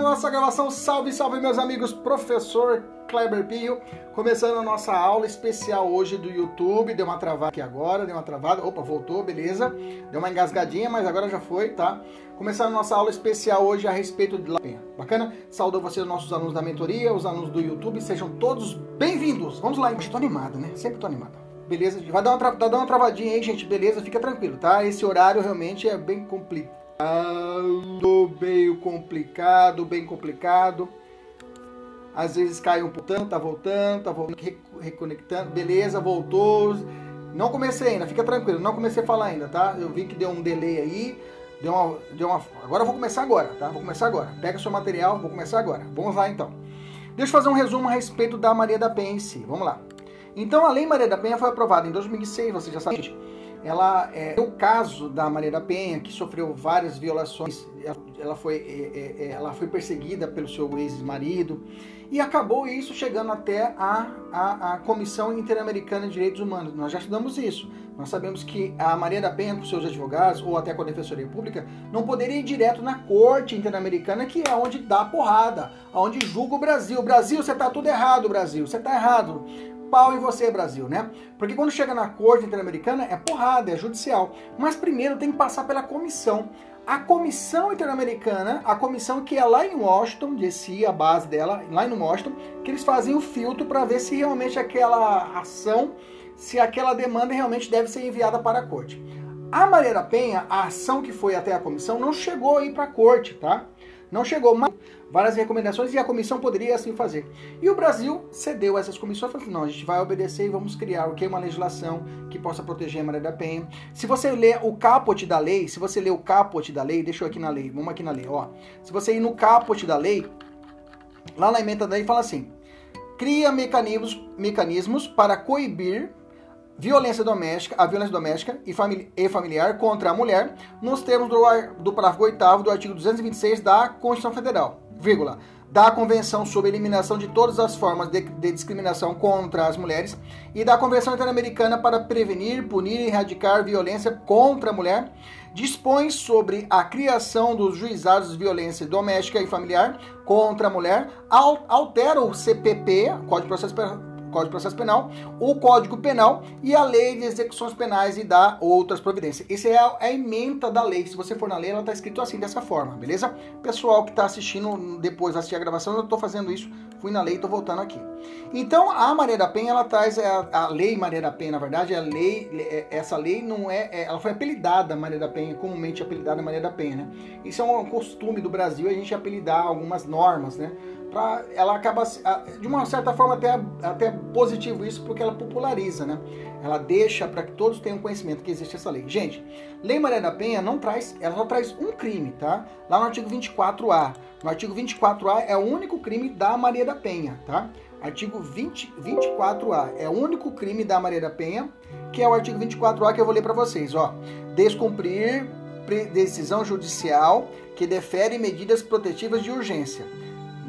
Começando nossa gravação, salve, salve meus amigos, professor Kleber Pio, começando a nossa aula especial hoje do YouTube, deu uma travada aqui agora, deu uma travada, opa, voltou, beleza, deu uma engasgadinha, mas agora já foi, tá? Começando a nossa aula especial hoje a respeito de La Penha, bacana? Saúdo vocês, nossos alunos da mentoria, os alunos do YouTube, sejam todos bem-vindos, vamos lá, estou animado, né, sempre tô animado. Beleza? Vai dar uma, dar uma travadinha aí, gente, beleza? Fica tranquilo, tá? Esse horário realmente é bem complicado meio complicado, bem complicado. Às vezes cai um pouco, tá voltando, tá voltando, reconectando, beleza, voltou. Não comecei ainda, fica tranquilo, não comecei a falar ainda, tá? Eu vi que deu um delay aí, deu uma, deu uma... Agora eu vou começar agora, tá? Vou começar agora. Pega seu material, vou começar agora. Vamos lá então. Deixa eu fazer um resumo a respeito da Maria da Penha em si. Vamos lá. Então a Lei Maria da Penha foi aprovada em 2006, você já sabe ela é o caso da Maria da Penha, que sofreu várias violações, ela foi, é, é, é, ela foi perseguida pelo seu ex-marido, e acabou isso chegando até a, a, a Comissão Interamericana de Direitos Humanos. Nós já estudamos isso. Nós sabemos que a Maria da Penha, com seus advogados, ou até com a Defensoria Pública, não poderia ir direto na Corte Interamericana, que é onde dá porrada, onde julga o Brasil. Brasil, você está tudo errado, Brasil, você está errado pau em você, Brasil, né? Porque quando chega na Corte Interamericana é porrada, é judicial. Mas primeiro tem que passar pela comissão. A Comissão Interamericana, a comissão que é lá em Washington, DC, a base dela, lá em Washington, que eles fazem o filtro para ver se realmente aquela ação, se aquela demanda realmente deve ser enviada para a corte. A Maria Penha, a ação que foi até a comissão, não chegou aí para a corte, tá? Não chegou, mas várias recomendações e a comissão poderia assim fazer. E o Brasil cedeu essas comissões falou assim, não, a gente vai obedecer e vamos criar o que uma legislação que possa proteger a Maria da Penha. Se você ler o caput da lei, se você ler o caput da lei, deixa eu aqui na lei, vamos aqui na lei, ó. Se você ir no caput da lei, lá na emenda da lei fala assim: cria mecanismos, mecanismos para coibir violência doméstica, a violência doméstica e, famili e, familiar contra a mulher, nos termos do, do parágrafo 8 do artigo 226 da Constituição Federal vírgula, da Convenção sobre a Eliminação de Todas as Formas de, de, Discriminação contra as Mulheres e da Convenção Interamericana para Prevenir, Punir e Erradicar Violência contra a Mulher, dispõe sobre a criação dos juizados de violência doméstica e familiar contra a mulher, altera o CPP, Código de Processo Código de Processo Penal, o Código Penal e a Lei de Execuções Penais e dá outras providências. Essa é a, a emenda da lei. Se você for na lei, ela está escrito assim, dessa forma, beleza? Pessoal que está assistindo depois assistir a gravação, eu estou fazendo isso, fui na lei e estou voltando aqui. Então, a Maria da Penha, ela traz a, é, a lei Maria da Penha, na verdade, a lei, é, essa lei não é, é, ela foi apelidada Maria da Penha, comumente apelidada Maria da Penha, né? Isso é um costume do Brasil, a gente apelidar algumas normas, né? Ela acaba, de uma certa forma, até, até positivo isso, porque ela populariza, né? Ela deixa para que todos tenham conhecimento que existe essa lei. Gente, Lei Maria da Penha não traz, ela só traz um crime, tá? Lá no artigo 24A. No artigo 24A é o único crime da Maria da Penha, tá? Artigo 20, 24A é o único crime da Maria da Penha, que é o artigo 24A que eu vou ler para vocês, ó. Descumprir decisão judicial que defere medidas protetivas de urgência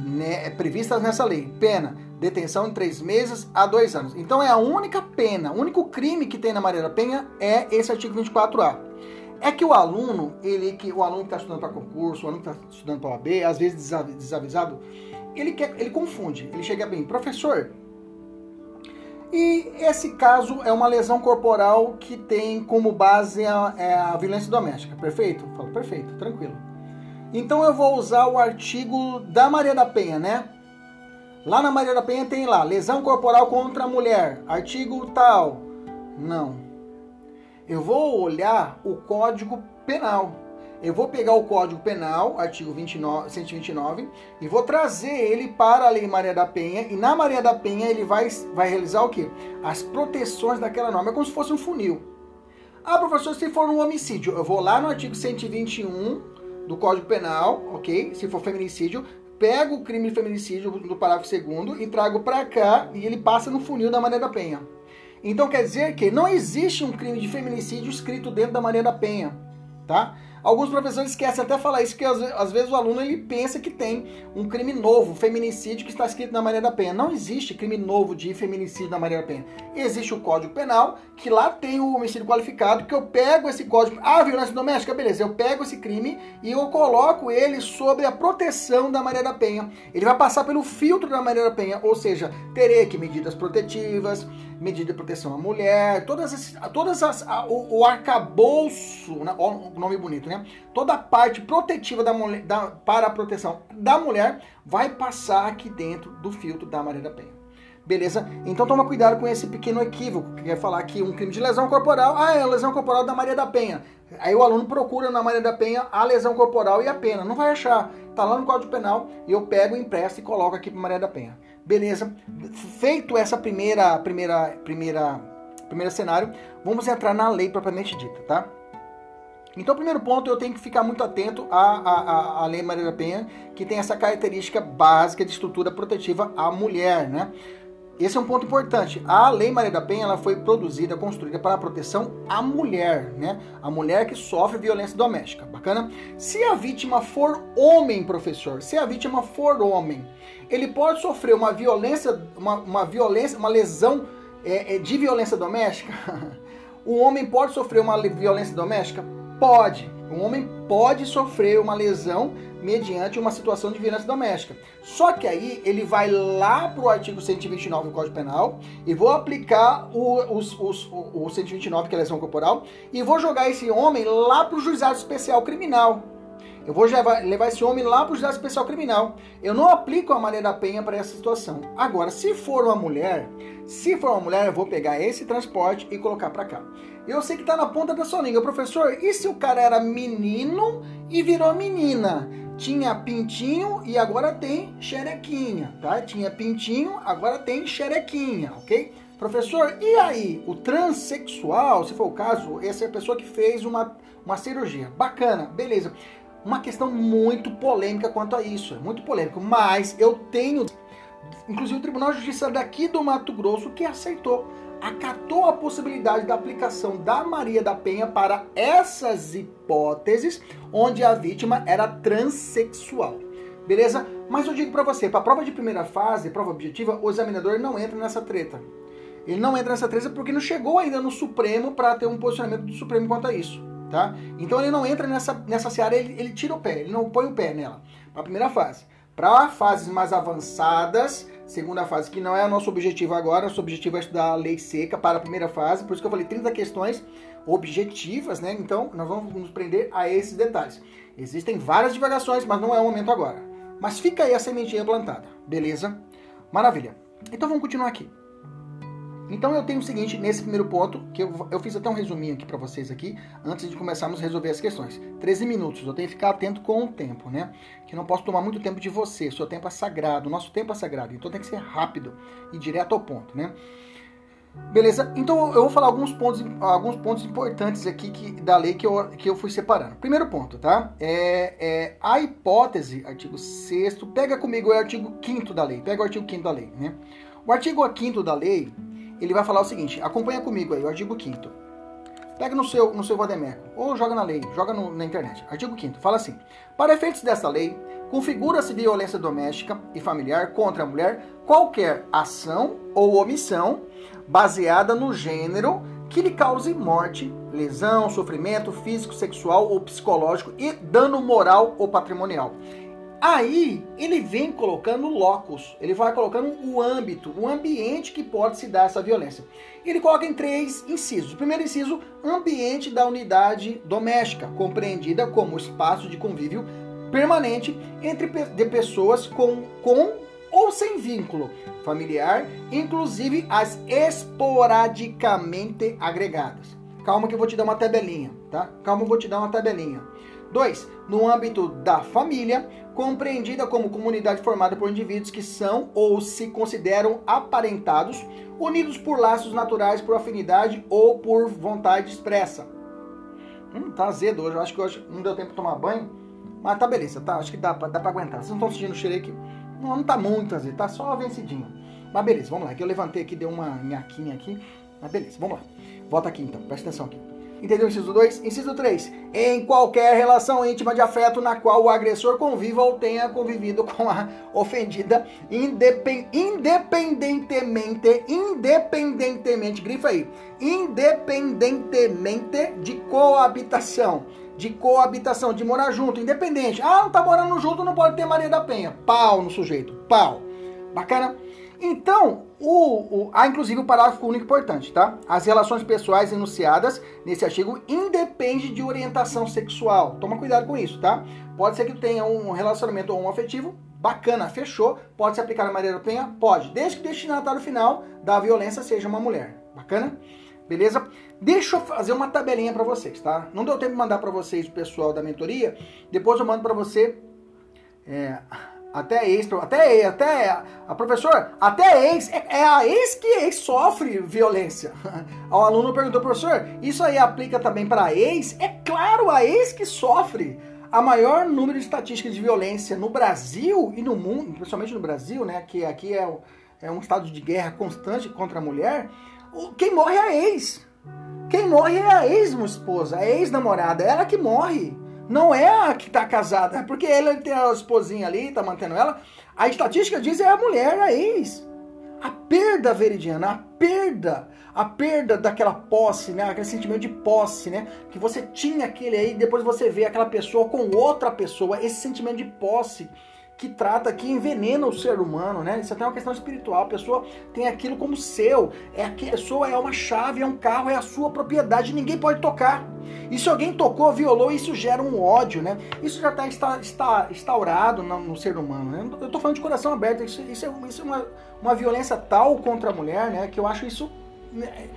né, previstas nessa lei. Pena, detenção de três meses a dois anos. Então é a única pena, o único crime que tem na Maria da Penha é esse artigo 24A. É que o aluno, ele que o aluno que está estudando para concurso, o aluno que está estudando para OAB, às vezes desavisado, ele quer, ele confunde. Ele chega bem, professor, E esse caso é uma lesão corporal que tem como base a, é a violência doméstica, perfeito? Falo, perfeito, tranquilo. Então eu vou usar o artigo da Maria da Penha, né? Lá na Maria da Penha tem lá, lesão corporal contra a mulher, artigo tal. Não. Eu vou olhar o Código Penal. Eu vou pegar o Código Penal, artigo 29, 129, e vou trazer ele para a Lei Maria da Penha. E na Maria da Penha ele vai, vai realizar o quê? As proteções daquela norma. É como se fosse um funil. Ah, professor, se for um homicídio, eu vou lá no artigo 121 do Código Penal, ok? Se for feminicídio, pego o crime de feminicídio do parágrafo 2 e trago para cá e ele passa no funil da Maria da Penha. Então quer dizer que não existe um crime de feminicídio escrito dentro da Maria da Penha, tá? Alguns professores esquecem até falar isso, porque às, às, vezes o aluno ele pensa que tem um crime novo, feminicídio, que está escrito na Maria da Penha. Não existe crime novo de feminicídio na Maria da Penha. Existe o Código Penal, que lá tem o homicídio qualificado, que eu pego esse código. Ah, violência doméstica, beleza. Eu pego esse crime e eu coloco ele sobre a proteção da Maria da Penha. Ele vai passar pelo filtro da Maria da Penha, ou seja, terei que medidas protetivas, medida de proteção à mulher, todas as, todas as, a, o, o arcabouço, né? o nome bonito, né? Toda a parte protetiva da mulher, da, para a proteção da mulher vai passar aqui dentro do filtro da Maria da Penha. Beleza? Então toma cuidado com esse pequeno equívoco, que quer falar que um crime de lesão corporal, ah, é a lesão corporal da Maria da Penha. Aí o aluno procura na Maria da Penha a lesão corporal e a pena. Não vai achar. Tá lá no Código Penal e eu pego, empresto e coloco aqui para Maria da Penha. Beleza? Feito essa primeira, primeira, primeira, primeiro cenário, vamos entrar na lei propriamente dita, tá? Então, primeiro ponto, eu tenho que ficar muito atento à, à, à Lei Maria da Penha, que tem essa característica básica de estrutura protetiva à mulher, né? Esse é um ponto importante. A Lei Maria da Penha ela foi produzida, construída para a proteção à mulher, né? A mulher que sofre violência doméstica. Bacana? Se a vítima for homem, professor, se a vítima for homem, ele pode sofrer uma violência, uma, uma violência, uma lesão é, é, de violência doméstica? o homem pode sofrer uma violência doméstica? Pode. Um homem pode sofrer uma lesão mediante uma situação de violência doméstica. Só que aí ele vai lá para o artigo 129 do Código Penal e vou aplicar o, os, os, o, o 129, que é lesão corporal, e vou jogar esse homem lá para o juizado especial criminal. Eu vou levar esse homem lá para o juizado especial criminal. Eu não aplico a Maria da Penha para essa situação. Agora, se for uma mulher, se for uma mulher, eu vou pegar esse transporte e colocar para cá. Eu sei que está na ponta da sua língua, professor. E se o cara era menino e virou menina? Tinha pintinho e agora tem xerequinha, tá? Tinha pintinho, agora tem xerequinha, ok? Professor, e aí? O transexual, se for o caso, essa é a pessoa que fez uma, uma cirurgia. Bacana, beleza uma questão muito polêmica quanto a isso, é muito polêmico, mas eu tenho, inclusive o Tribunal de Justiça daqui do Mato Grosso que aceitou, acatou a possibilidade da aplicação da Maria da Penha para essas hipóteses onde a vítima era transexual. Beleza? Mas eu digo para você, para prova de primeira fase, prova objetiva, o examinador não entra nessa treta. Ele não entra nessa treta porque não chegou ainda no Supremo para ter um posicionamento do Supremo quanto a isso tá? Então ele não entra nessa, nessa seara, ele, ele tira o pé, ele não põe o pé nela. Para a primeira fase. Para fases mais avançadas, segunda fase, que não é o nosso objetivo agora, nosso objetivo é estudar a lei seca para a primeira fase, por isso que eu falei 30 questões objetivas, né? Então nós vamos nos prender a esses detalhes. Existem várias divagações, mas não é o momento agora. Mas fica aí a sementinha plantada, beleza? Maravilha. Então vamos continuar aqui. Então eu tenho o seguinte, nesse primeiro ponto, que eu, eu fiz até um resuminho aqui para vocês aqui, antes de começarmos a resolver as questões. 13 minutos, eu tenho que ficar atento com o tempo, né? Que não posso tomar muito tempo de você, seu tempo é sagrado, nosso tempo é sagrado, então tem que ser rápido e direto ao ponto, né? Beleza? Então eu vou falar alguns pontos, alguns pontos importantes aqui que, da lei que eu, que eu fui separando. Primeiro ponto, tá? É, é a hipótese, artigo 6 pega comigo é o artigo 5 da lei, pega o artigo 5 da lei, né? O artigo 5 da lei, ele vai falar o seguinte: acompanha comigo aí, o artigo 5 Pega no seu, no seu Vademeco, ou joga na lei, joga no, na internet. Artigo 5 fala assim: Para efeitos desta lei, configura-se violência doméstica e familiar contra a mulher qualquer ação ou omissão baseada no gênero que lhe cause morte, lesão, sofrimento físico, sexual ou psicológico e dano moral ou patrimonial. Aí ele vem colocando locus, ele vai colocando o âmbito, o ambiente que pode se dar essa violência. Ele coloca em três incisos. O primeiro inciso, ambiente da unidade doméstica, compreendida como espaço de convívio permanente entre de pessoas com, com ou sem vínculo familiar, inclusive as esporadicamente agregadas. Calma que eu vou te dar uma tabelinha, tá? Calma, eu vou te dar uma tabelinha. 2. No âmbito da família, compreendida como comunidade formada por indivíduos que são ou se consideram aparentados, unidos por laços naturais, por afinidade ou por vontade expressa. Hum, tá azedo hoje. Acho que hoje não deu tempo de tomar banho. Mas tá beleza, tá? Acho que dá pra, dá pra aguentar. Vocês não estão sentindo o cheiro aqui? Não, não tá muito azedo, tá só vencidinho. Mas beleza, vamos lá. Que eu levantei aqui, deu uma nhaquinha aqui. Mas beleza, vamos lá. Volta aqui então, presta atenção aqui. Entendeu? Inciso 2. Inciso 3. Em qualquer relação íntima de afeto na qual o agressor conviva ou tenha convivido com a ofendida, independ, independentemente, independentemente, grifa aí, independentemente de coabitação. De coabitação, de morar junto, independente. Ah, não tá morando junto, não pode ter Maria da Penha. Pau no sujeito, pau. Bacana? Então, o, o, há inclusive o um parágrafo único importante, tá? As relações pessoais enunciadas nesse artigo independem de orientação sexual. Toma cuidado com isso, tá? Pode ser que tenha um relacionamento homoafetivo, bacana, fechou. Pode se aplicar na Maria Penha? Pode, desde que o destinatário final da violência seja uma mulher. Bacana? Beleza? Deixa eu fazer uma tabelinha para vocês, tá? Não deu tempo de mandar para vocês o pessoal da mentoria. Depois eu mando para você é, até ex, até até a professor, até ex, é, é a ex que ex sofre violência. O aluno perguntou, professor, isso aí aplica também para ex? É claro, a ex que sofre. A maior número de estatísticas de violência no Brasil e no mundo, principalmente no Brasil, né, que aqui é, é um estado de guerra constante contra a mulher, quem morre é a ex. Quem morre é a ex-esposa, a ex-namorada, ela que morre. Não é a que tá casada, é porque ele tem a esposinha ali, tá mantendo ela. A estatística diz é a mulher, a ex. A perda veridiana, a perda, a perda daquela posse, né? Aquele sentimento de posse, né? Que você tinha aquele aí, depois você vê aquela pessoa com outra pessoa, esse sentimento de posse que trata, que envenena o ser humano, né? Isso até é uma questão espiritual. A pessoa tem aquilo como seu. É a pessoa é uma chave, é um carro, é a sua propriedade, ninguém pode tocar. E se alguém tocou, violou, isso gera um ódio, né? Isso já tá, está, está instaurado no, no, ser humano, né? Eu tô falando de coração aberto. Isso, isso é, isso é uma, uma violência tal contra a mulher, né? Que eu acho isso né,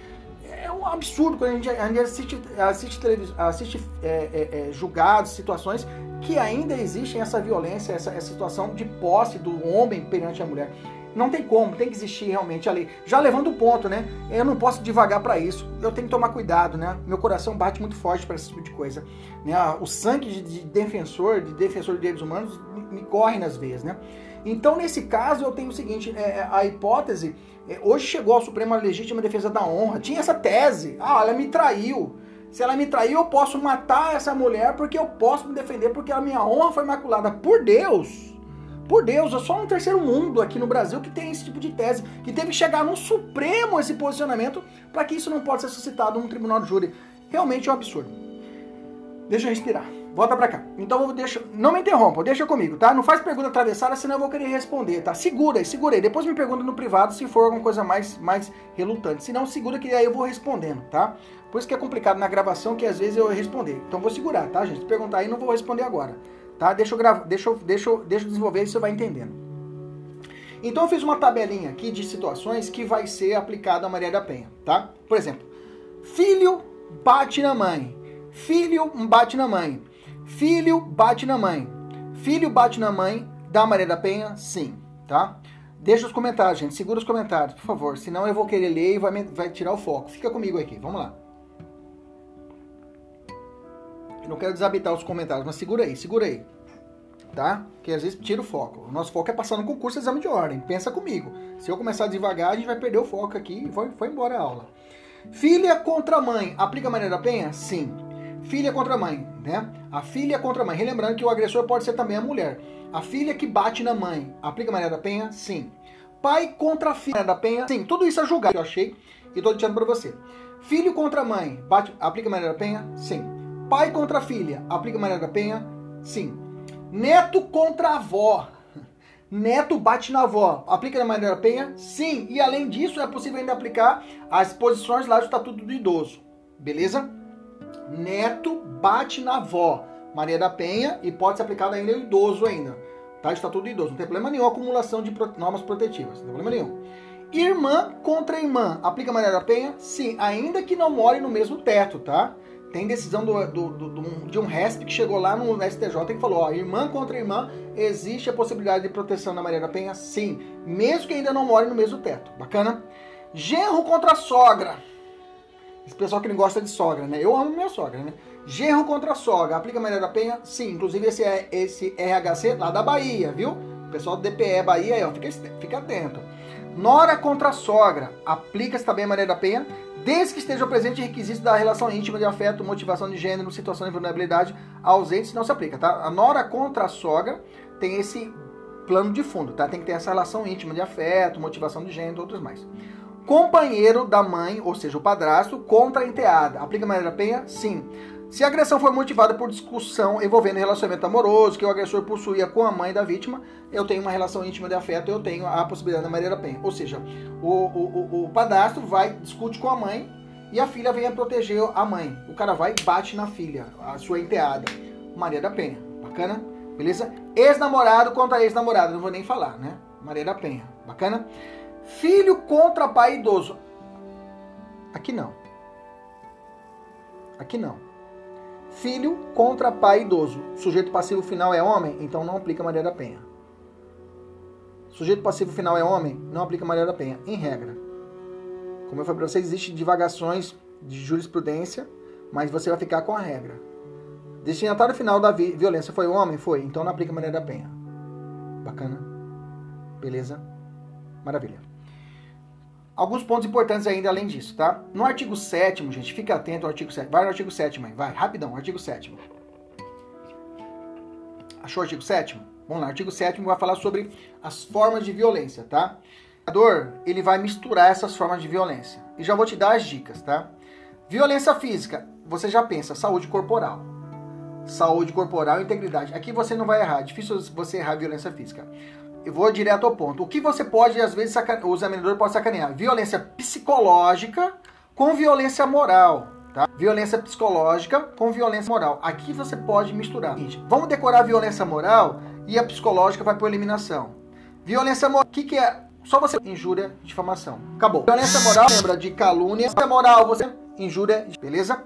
é um absurdo quando a gente, a gente assiste, assiste, assiste é, é, é, julgados, situações que ainda existem essa violência, essa, essa situação de posse do homem perante a mulher. Não tem como, tem que existir realmente a lei. Já levando o ponto, né? Eu não posso devagar para isso. Eu tenho que tomar cuidado, né? Meu coração bate muito forte para esse tipo de coisa. Né? O sangue de, de defensor, de defensor de direitos humanos, me, me corre nas veias, né? Então, nesse caso, eu tenho o seguinte: é, é a hipótese. É, hoje chegou ao Supremo a legítima defesa da honra. Tinha essa tese. Ah, ela me traiu. Se ela me traiu, eu posso matar essa mulher porque eu posso me defender, porque a minha honra foi maculada. Por Deus! Por Deus, é só um terceiro mundo aqui no Brasil que tem esse tipo de tese, que teve que chegar no Supremo esse posicionamento para que isso não possa ser suscitado num tribunal de júri. Realmente é um absurdo. Deixa eu respirar. Volta pra cá. Então deixa, não me interrompa, deixa comigo, tá? Não faz pergunta atravessada, senão eu vou querer responder, tá? Segura aí, segura aí. Depois me pergunta no privado se for alguma coisa mais, mais relutante. Se não, segura que aí eu vou respondendo, tá? Por isso que é complicado na gravação, que às vezes eu responder. Então vou segurar, tá, gente? Se perguntar aí, não vou responder agora. Tá? Deixa eu, gravar, deixa eu, deixa eu, deixa eu desenvolver e você vai entendendo. Então eu fiz uma tabelinha aqui de situações que vai ser aplicada a Maria da Penha, tá? Por exemplo, filho bate na mãe. Filho bate na mãe. Filho bate na mãe. Filho bate na mãe da Maria da Penha? Sim, tá? Deixa os comentários, gente. Segura os comentários, por favor. Senão eu vou querer ler e vai, vai tirar o foco. Fica comigo aqui. Vamos lá. Eu não quero desabitar os comentários, mas segura aí, segura aí. Tá? Que às vezes tira o foco. O nosso foco é passar no concurso exame de ordem. Pensa comigo. Se eu começar devagar, a gente vai perder o foco aqui e foi, foi embora a aula. Filha contra mãe. Aplica a Maria da Penha? Sim. Filha contra mãe, né? A filha contra mãe. Relembrando que o agressor pode ser também a mulher. A filha que bate na mãe. Aplica a Maria da Penha? Sim. Pai contra a filha da Penha? Sim. Tudo isso é julgado eu achei e tô deixando para você. Filho contra mãe. Bate, aplica a Maria da Penha? Sim. Pai contra filha, aplica Maria da Penha? Sim. Neto contra avó. Neto bate na avó. Aplica da Maria da Penha? Sim. E além disso, é possível ainda aplicar as posições lá do Estatuto do Idoso. Beleza? Neto bate na avó. Maria da Penha e pode ser aplicado ainda ao idoso ainda. Tá? Estatuto do idoso. Não tem problema nenhum. Acumulação de normas protetivas. Não tem problema nenhum. Irmã contra irmã. Aplica Maria da Penha? Sim. Ainda que não more no mesmo teto, tá? Tem decisão do, do, do, de um RESP que chegou lá no STJ e falou: ó, irmã contra irmã, existe a possibilidade de proteção da Maria da Penha? Sim, mesmo que ainda não more no mesmo teto. Bacana? Genro contra sogra. Esse pessoal que não gosta de sogra, né? Eu amo minha sogra, né? Genro contra sogra. Aplica Maria da Penha? Sim. Inclusive esse, é, esse RHC lá da Bahia, viu? Pessoal do DPE Bahia aí, ó, fica, fica atento. Nora contra sogra. Aplica-se também Maria da Penha? desde que estejam presentes requisitos da relação íntima de afeto, motivação de gênero, situação de vulnerabilidade ausentes, não se aplica, tá? A nora contra a sogra tem esse plano de fundo, tá? Tem que ter essa relação íntima de afeto, motivação de gênero, outros mais. Companheiro da mãe, ou seja, o padrasto, contra a enteada. Aplica Maria da Penha? Sim. Se a agressão for motivada por discussão envolvendo relacionamento amoroso que o agressor possuía com a mãe da vítima, eu tenho uma relação íntima de afeto, eu tenho a possibilidade da Maria da Penha. Ou seja, o, o, o, padastro vai, discute com a mãe e a filha vem a proteger a mãe. O cara vai e bate na filha, a sua enteada. Maria da Penha. Bacana? Beleza? Ex-namorado contra ex-namorada, não vou nem falar, né? Maria da Penha. Bacana? Filho contra pai idoso. Aqui não. Aqui não. Filho contra pai idoso. Sujeito passivo final é homem, então não aplica Maria da Penha. Sujeito passivo final é homem, não aplica Maria da Penha, em regra. Como eu falei para você, existem divagações de jurisprudência, mas você vai ficar com a regra. Destinatário final da vi violência foi o homem? Foi. Então não aplica Maria da Penha. Bacana? Beleza? Maravilha. Alguns pontos importantes ainda além disso, tá? No artigo 7 gente, fica atento ao artigo 7 Vai no artigo 7 mãe, vai, rapidão, artigo 7 Achou o artigo 7 Vamos lá, artigo 7 vai falar sobre as formas de violência, tá? O jogador, ele vai misturar essas formas de violência. E já vou te dar as dicas, tá? Violência física, você já pensa, saúde corporal. Saúde corporal e integridade. Aqui você não vai errar, é difícil você errar violência física eu vou direto ao ponto. O que você pode, às vezes, o examinador pode sacanear? Violência psicológica com violência moral. Tá? Violência psicológica com violência moral. Aqui você pode misturar. Vamos decorar a violência moral e a psicológica vai por eliminação. Violência moral, o que, que é? Só você injúria, difamação. Acabou. Violência moral, lembra de calúnia. Moral, você injúria, beleza?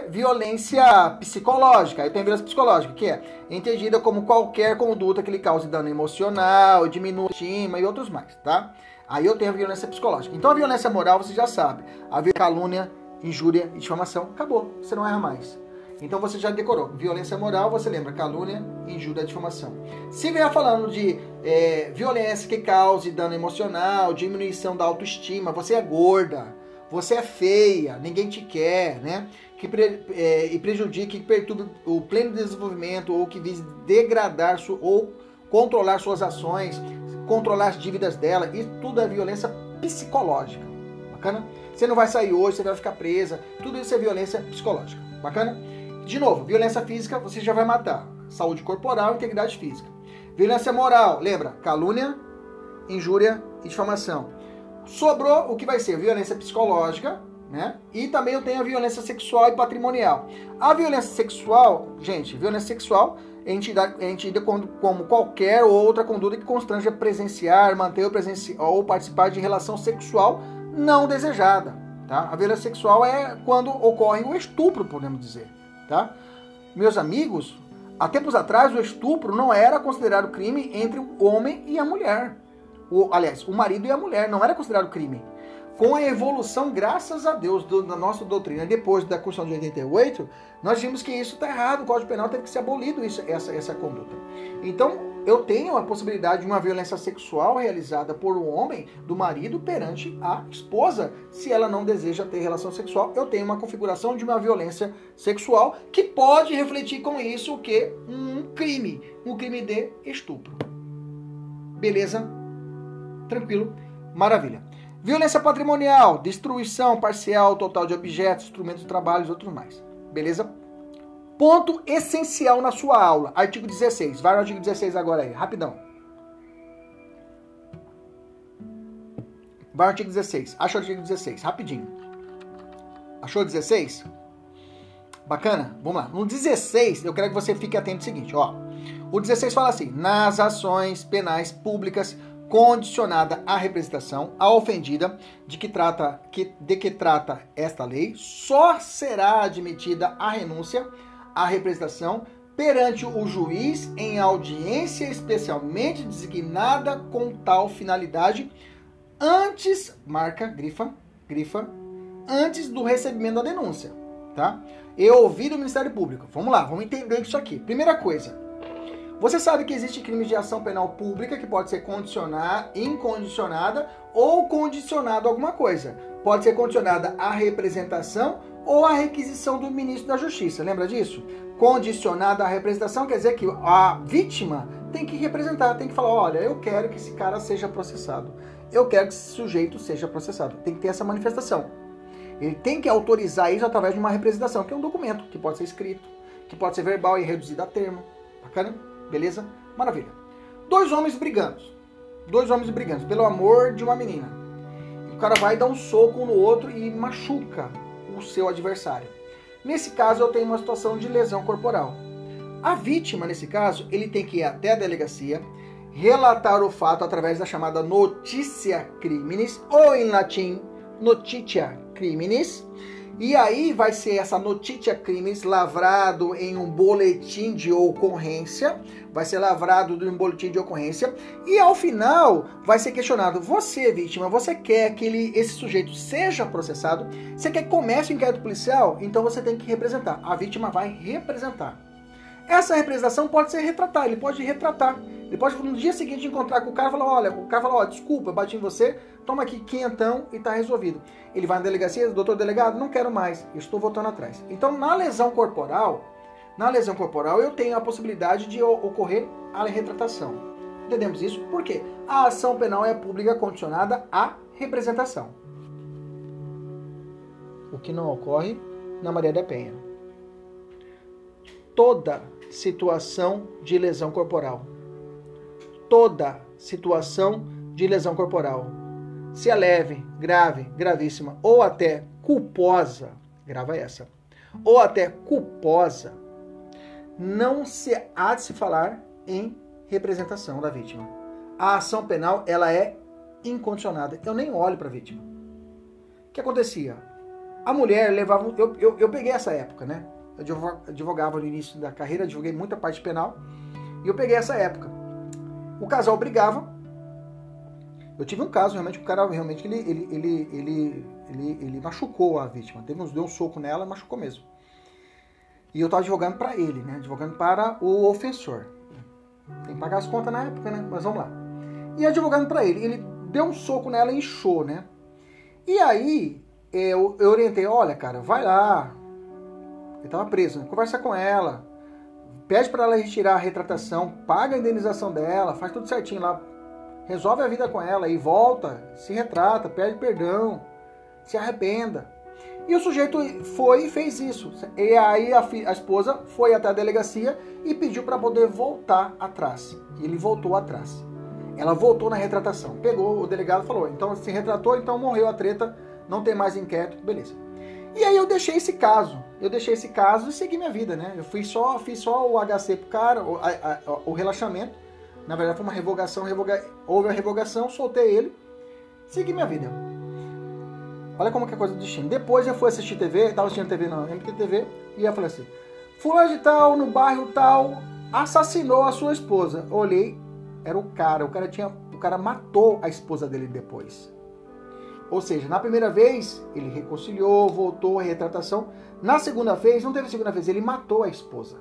Violência psicológica. Aí tem a violência psicológica, que é entendida como qualquer conduta que lhe cause dano emocional, diminua a estima e outros mais, tá? Aí eu tenho a violência psicológica. Então a violência moral você já sabe. A calúnia, injúria e difamação. Acabou. Você não erra mais. Então você já decorou. Violência moral, você lembra calúnia, injúria difamação. Se vier falando de é, violência que cause dano emocional, diminuição da autoestima, você é gorda, você é feia, ninguém te quer, né? Que pre, é, e prejudique, que perturbe o pleno desenvolvimento ou que vise degradar su, ou controlar suas ações, controlar as dívidas dela, isso tudo é violência psicológica. Bacana? Você não vai sair hoje, você vai ficar presa, tudo isso é violência psicológica. Bacana? De novo, violência física você já vai matar. Saúde corporal, integridade física. Violência moral, lembra? Calúnia, injúria e difamação. Sobrou o que vai ser violência psicológica, né? E também eu tenho a violência sexual e patrimonial. A violência sexual, gente, violência sexual é entendida como, qualquer outra conduta que constrange a presenciar, manter ou, ou participar de relação sexual não desejada. Tá? A violência sexual é quando ocorre o estupro, podemos dizer. Tá? Meus amigos, há tempos atrás o estupro não era considerado crime entre o homem e a mulher. O, aliás, o marido e a mulher não era considerado crime com a evolução, graças a Deus, do, da nossa doutrina, depois da Constituição de 88, nós vimos que isso está errado, o Código Penal teve que ser abolido isso, essa, essa conduta. Então, eu tenho a possibilidade de uma violência sexual realizada por um homem, do marido, perante a esposa. Se ela não deseja ter relação sexual, eu tenho uma configuração de uma violência sexual que pode refletir com isso o que? Um crime, um crime de estupro. Beleza? Tranquilo? Maravilha. Violência patrimonial, destruição parcial, total de objetos, instrumentos de trabalho e outros mais. Beleza? Ponto essencial na sua aula. Artigo 16. Vai no artigo 16 agora aí, rapidão. Vai no artigo 16. Acha o artigo 16, rapidinho. Achou 16? Bacana? Vamos lá. No 16, eu quero que você fique atento ao seguinte, ó. O 16 fala assim: nas ações penais públicas condicionada à representação, a ofendida de que trata que, de que trata esta lei, só será admitida a renúncia à representação perante o juiz em audiência especialmente designada com tal finalidade antes, marca, grifa, grifa, antes do recebimento da denúncia, tá? Eu ouvi do Ministério Público. Vamos lá, vamos entender isso aqui. Primeira coisa, você sabe que existe crime de ação penal pública que pode ser condicionada, incondicionada ou condicionado a alguma coisa. Pode ser condicionada à representação ou à requisição do ministro da Justiça. Lembra disso? Condicionada à representação quer dizer que a vítima tem que representar, tem que falar: olha, eu quero que esse cara seja processado. Eu quero que esse sujeito seja processado. Tem que ter essa manifestação. Ele tem que autorizar isso através de uma representação, que é um documento, que pode ser escrito, que pode ser verbal e reduzido a termo. Bacana? Beleza? Maravilha. Dois homens brigando. Dois homens brigando pelo amor de uma menina. O cara vai dar um soco no outro e machuca o seu adversário. Nesse caso, eu tenho uma situação de lesão corporal. A vítima, nesse caso, ele tem que ir até a delegacia, relatar o fato através da chamada notícia criminis, ou em latim, notitia criminis, e aí vai ser essa notícia crimes lavrado em um boletim de ocorrência, vai ser lavrado em um boletim de ocorrência, e ao final vai ser questionado: você, vítima, você quer que ele, esse sujeito seja processado? Você quer que comece o inquérito policial? Então você tem que representar. A vítima vai representar. Essa representação pode ser retratar, ele pode retratar. Ele pode no dia seguinte encontrar com o cara e falar: olha, o cara fala: ó, desculpa, bati em você, toma aqui quinhentão e tá resolvido. Ele vai na delegacia, doutor delegado, não quero mais, estou voltando atrás. Então, na lesão corporal, na lesão corporal, eu tenho a possibilidade de ocorrer a retratação. Entendemos isso? Por quê? A ação penal é pública condicionada à representação. O que não ocorre na Maria da Penha. Toda situação de lesão corporal. Toda situação de lesão corporal se é leve, grave, gravíssima ou até culposa, grava essa, ou até culposa, não se há de se falar em representação da vítima. A ação penal ela é incondicionada. Eu nem olho para a vítima. O que acontecia? A mulher levava. Eu, eu, eu peguei essa época, né? Eu advogava no início da carreira, advoguei muita parte penal. E eu peguei essa época. O casal brigava, eu tive um caso realmente, o cara realmente ele, ele, ele, ele, ele, ele machucou a vítima. Teve uns, deu um soco nela e machucou mesmo. E eu estava advogando para ele, né? Advogando para o ofensor. Tem que pagar as contas na época, né? Mas vamos lá. E advogando para ele. Ele deu um soco nela e inchou, né? E aí eu, eu orientei, olha, cara, vai lá. Ele estava preso, né? Conversa com ela. Pede para ela retirar a retratação, paga a indenização dela, faz tudo certinho lá resolve a vida com ela e volta, se retrata, pede perdão, se arrependa. E o sujeito foi e fez isso. E aí a, a esposa foi até a delegacia e pediu para poder voltar atrás. Ele voltou atrás. Ela voltou na retratação. Pegou o delegado e falou: então se retratou, então morreu a treta, não tem mais inquérito, beleza. E aí eu deixei esse caso. Eu deixei esse caso e segui minha vida, né? Eu fui só, fiz só o HC pro cara, o, a, a, o relaxamento na verdade, foi uma revogação, revoga... houve a revogação, soltei ele, segui minha vida. Olha como que é coisa do destino. Depois eu fui assistir TV, estava assistindo TV na MTV, e eu falei assim: Fulano de tal, no bairro tal, assassinou a sua esposa. olhei, era o cara, o cara tinha. O cara matou a esposa dele depois. Ou seja, na primeira vez, ele reconciliou, voltou, retratação. Na segunda vez, não teve segunda vez, ele matou a esposa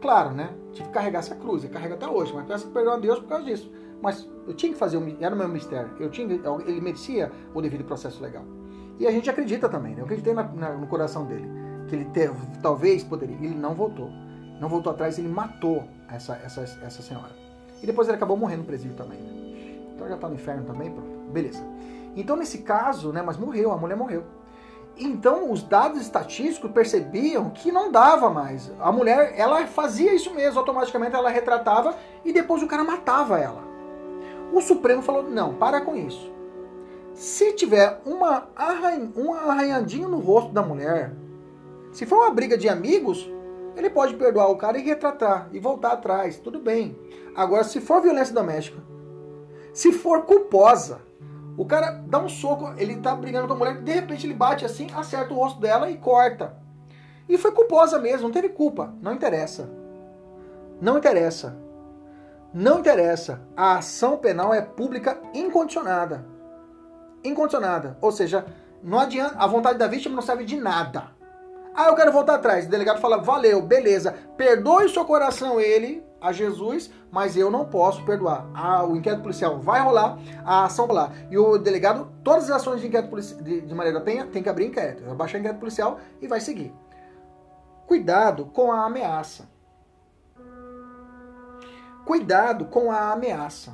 claro, né? Tive que carregar essa cruz, eu carrego até hoje, mas peço perdão a Deus por causa disso. Mas eu tinha que fazer, era o meu mistério, eu tinha, ele merecia o devido processo legal. E a gente acredita também, né? Eu acreditei na, na, no coração dele, que ele teve, talvez poderia, ele não voltou. Não voltou atrás, ele matou essa, essa, essa senhora. E depois ele acabou morrendo no presídio também. Né? Então já tá no inferno também, pronto. Beleza. Então nesse caso, né, mas morreu, a mulher morreu. então os dados estatísticos percebiam que não dava mais. A mulher, ela fazia isso mesmo, automaticamente ela retratava e depois o cara matava ela. O Supremo falou: não, para com isso. Se tiver uma arranha, um arranhadinho no rosto da mulher, se for uma briga de amigos, ele pode perdoar o cara e retratar e voltar atrás, tudo bem. Agora, se for violência doméstica, se for culposa, o cara dá um soco, ele tá brigando com a mulher, de repente ele bate assim, acerta o rosto dela e corta. E foi culposa mesmo, não teve culpa. Não interessa. Não interessa. Não interessa. A ação penal é pública incondicionada. Incondicionada. Ou seja, não adianta, a vontade da vítima não serve de nada. Ah, eu quero voltar atrás. O delegado fala: valeu, beleza. Perdoe o seu coração ele a Jesus, mas eu não posso perdoar. Ah, o inquérito policial vai rolar, a ação vai rolar. E o delegado, todas as ações de inquérito de, de Maria da Penha, tem que abrir inquérito. Vai baixar inquérito policial e vai seguir. Cuidado com a ameaça. Cuidado com a ameaça.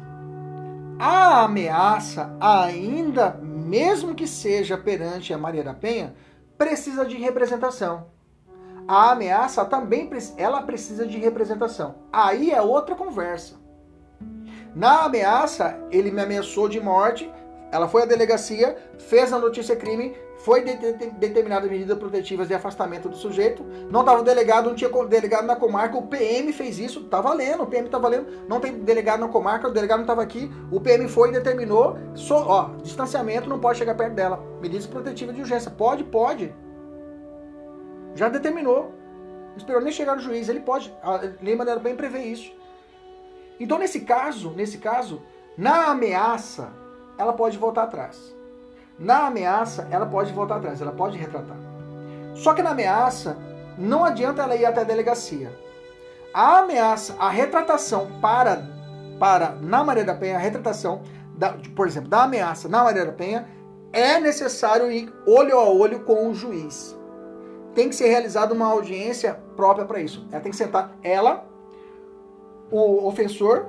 A ameaça, ainda mesmo que seja perante a Maria da Penha, precisa de representação a ameaça também ela precisa de representação. Aí é outra conversa. Na ameaça, ele me ameaçou de morte, ela foi à delegacia, fez a notícia crime, foi de, de, determinada medidas protetivas de afastamento do sujeito, não estava delegado, não tinha delegado na comarca, o PM fez isso, tá valendo, o PM tá valendo, não tem delegado na comarca, o delegado não estava aqui, o PM foi e determinou, ó, distanciamento, não pode chegar perto dela, medidas protetivas de urgência, pode, pode, já determinou. Não esperou nem chegar no juiz. Ele pode. A lei Maneira bem prevê isso. Então, nesse caso, nesse caso, na ameaça, ela pode voltar atrás. Na ameaça, ela pode voltar atrás, ela pode retratar. Só que na ameaça, não adianta ela ir até a delegacia. A ameaça, a retratação para, para na Maria da Penha, a retratação, da, por exemplo, da ameaça na Maria da Penha, é necessário ir olho a olho com o juiz tem que ser realizada uma audiência própria para isso. Ela tem que sentar ela, o ofensor,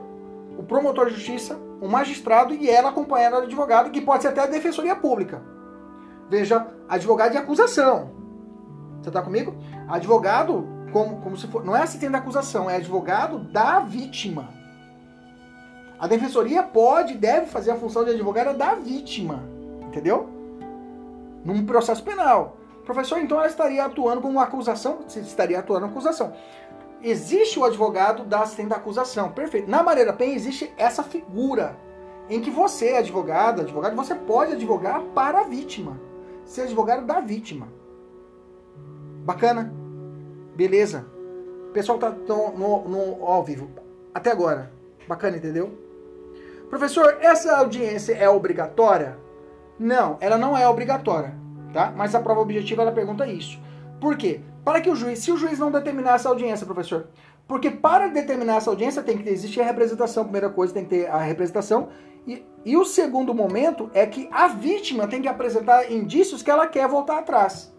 o promotor de justiça, o magistrado e ela acompanhada do advogado, que pode ser até a defensoria pública. Veja, advogado de acusação. Você está comigo? Advogado, como, como se for. Não é assistente da acusação, é advogado da vítima. A defensoria pode, deve fazer a função de advogada da vítima. Entendeu? Num processo penal. Professor, então ela estaria atuando como acusação? Estaria atuando como acusação. Existe o advogado da assistente da acusação. Perfeito. Na Maria da Penha existe essa figura em que você, advogado, advogado, você pode advogar para a vítima. Ser advogado da vítima. Bacana? Beleza. O pessoal tá no, no, ao vivo. Até agora. Bacana, entendeu? Professor, essa audiência é obrigatória? Não, ela não é obrigatória tá? Mas a prova objetiva ela pergunta isso. Por quê? Para que o juiz, se o juiz não determinar essa audiência, professor, porque para determinar essa audiência tem que existir a representação, primeira coisa tem que ter a representação, e, e o segundo momento é que a vítima tem que apresentar indícios que ela quer voltar atrás.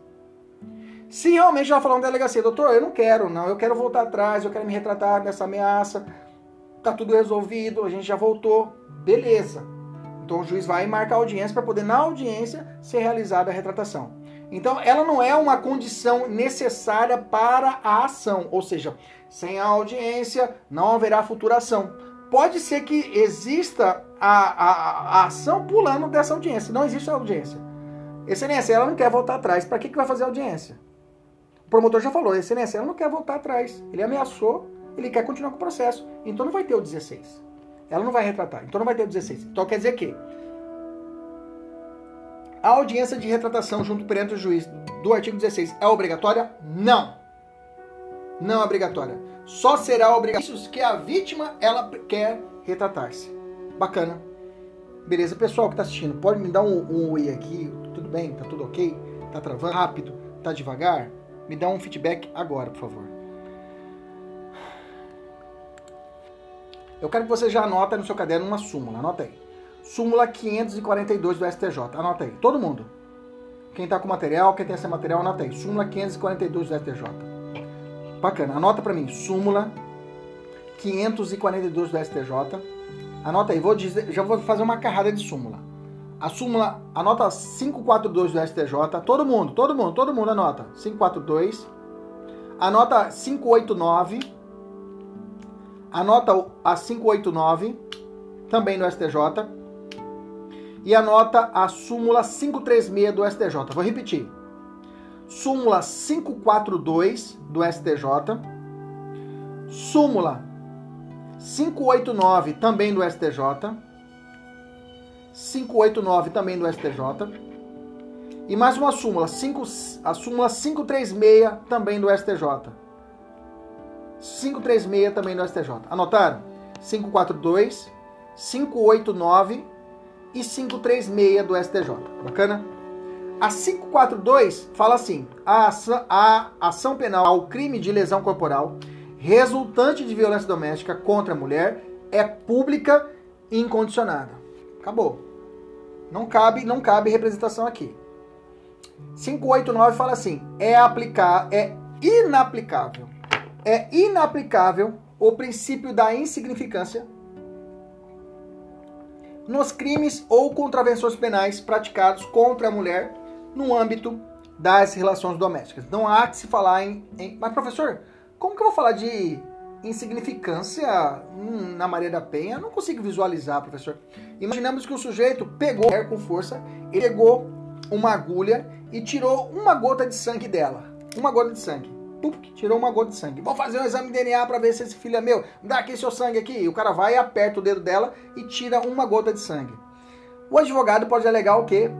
Se realmente ela falar na delegacia, doutor, eu não quero, não, eu quero voltar atrás, eu quero me retratar dessa ameaça, tá tudo resolvido, a gente já voltou, beleza. Então o juiz vai marcar audiência para poder, na audiência, ser realizada a retratação. Então ela não é uma condição necessária para a ação, ou seja, sem a audiência não haverá futura ação. Pode ser que exista a, a, a ação pulando dessa audiência, não existe a audiência. Excelência, ela não quer voltar atrás, para que, que vai fazer audiência? O promotor já falou, excelência, ela não quer voltar atrás. Ele ameaçou, ele quer continuar com o processo. Então não vai ter o 16. Ela não vai retratar, então não vai ter o 16. Então quer dizer que a audiência de retratação junto perante o juiz do artigo 16 é obrigatória? Não. Não é obrigatória. Só será obrigatória que a vítima ela quer retratar-se. Bacana. Beleza, pessoal que está assistindo, pode me dar um, um oi aqui? Tudo bem? Tá tudo ok? Tá travando rápido? Tá devagar? Me dá um feedback agora, por favor. Eu quero que você já anota no seu caderno uma súmula, anota aí. Súmula 542 do STJ, anota aí. Todo mundo. Quem está com material, quem tem esse material, anota aí. Súmula 542 do STJ. Bacana, anota para mim. Súmula 542 do STJ. Anota aí, vou dizer, já vou fazer uma carrada de súmula. a súmula, anota 542 do STJ, todo mundo, todo mundo, todo mundo anota. 542. Anota 589. Anota a 589, também do STJ. E anota a súmula 536 do STJ. Vou repetir. Súmula 542 do STJ. Súmula 589 também do STJ 589 também do STJ. E mais uma súmula, 5, a súmula 536 também do STJ. 536 também do STJ. Anotaram? 542, 589 e 536 do STJ. Bacana? A 542 fala assim: a ação, a ação penal ao crime de lesão corporal resultante de violência doméstica contra a mulher é pública e incondicionada. Acabou. Não cabe, não cabe representação aqui. 589 fala assim: é aplicar, é inaplicável. É inaplicável o princípio da insignificância nos crimes ou contravenções penais praticados contra a mulher no âmbito das relações domésticas. Não há que se falar em, em mas professor, como que eu vou falar de insignificância hum, na Maria da Penha, não consigo visualizar, professor. Imaginamos que o sujeito pegou com força, ele pegou uma agulha e tirou uma gota de sangue dela. Uma gota de sangue. Pup, tirou uma gota de sangue. Vou fazer um exame de DNA para ver se esse filho é meu. Dá aqui seu sangue aqui. E o cara vai aperta o dedo dela e tira uma gota de sangue. O advogado pode alegar o quê?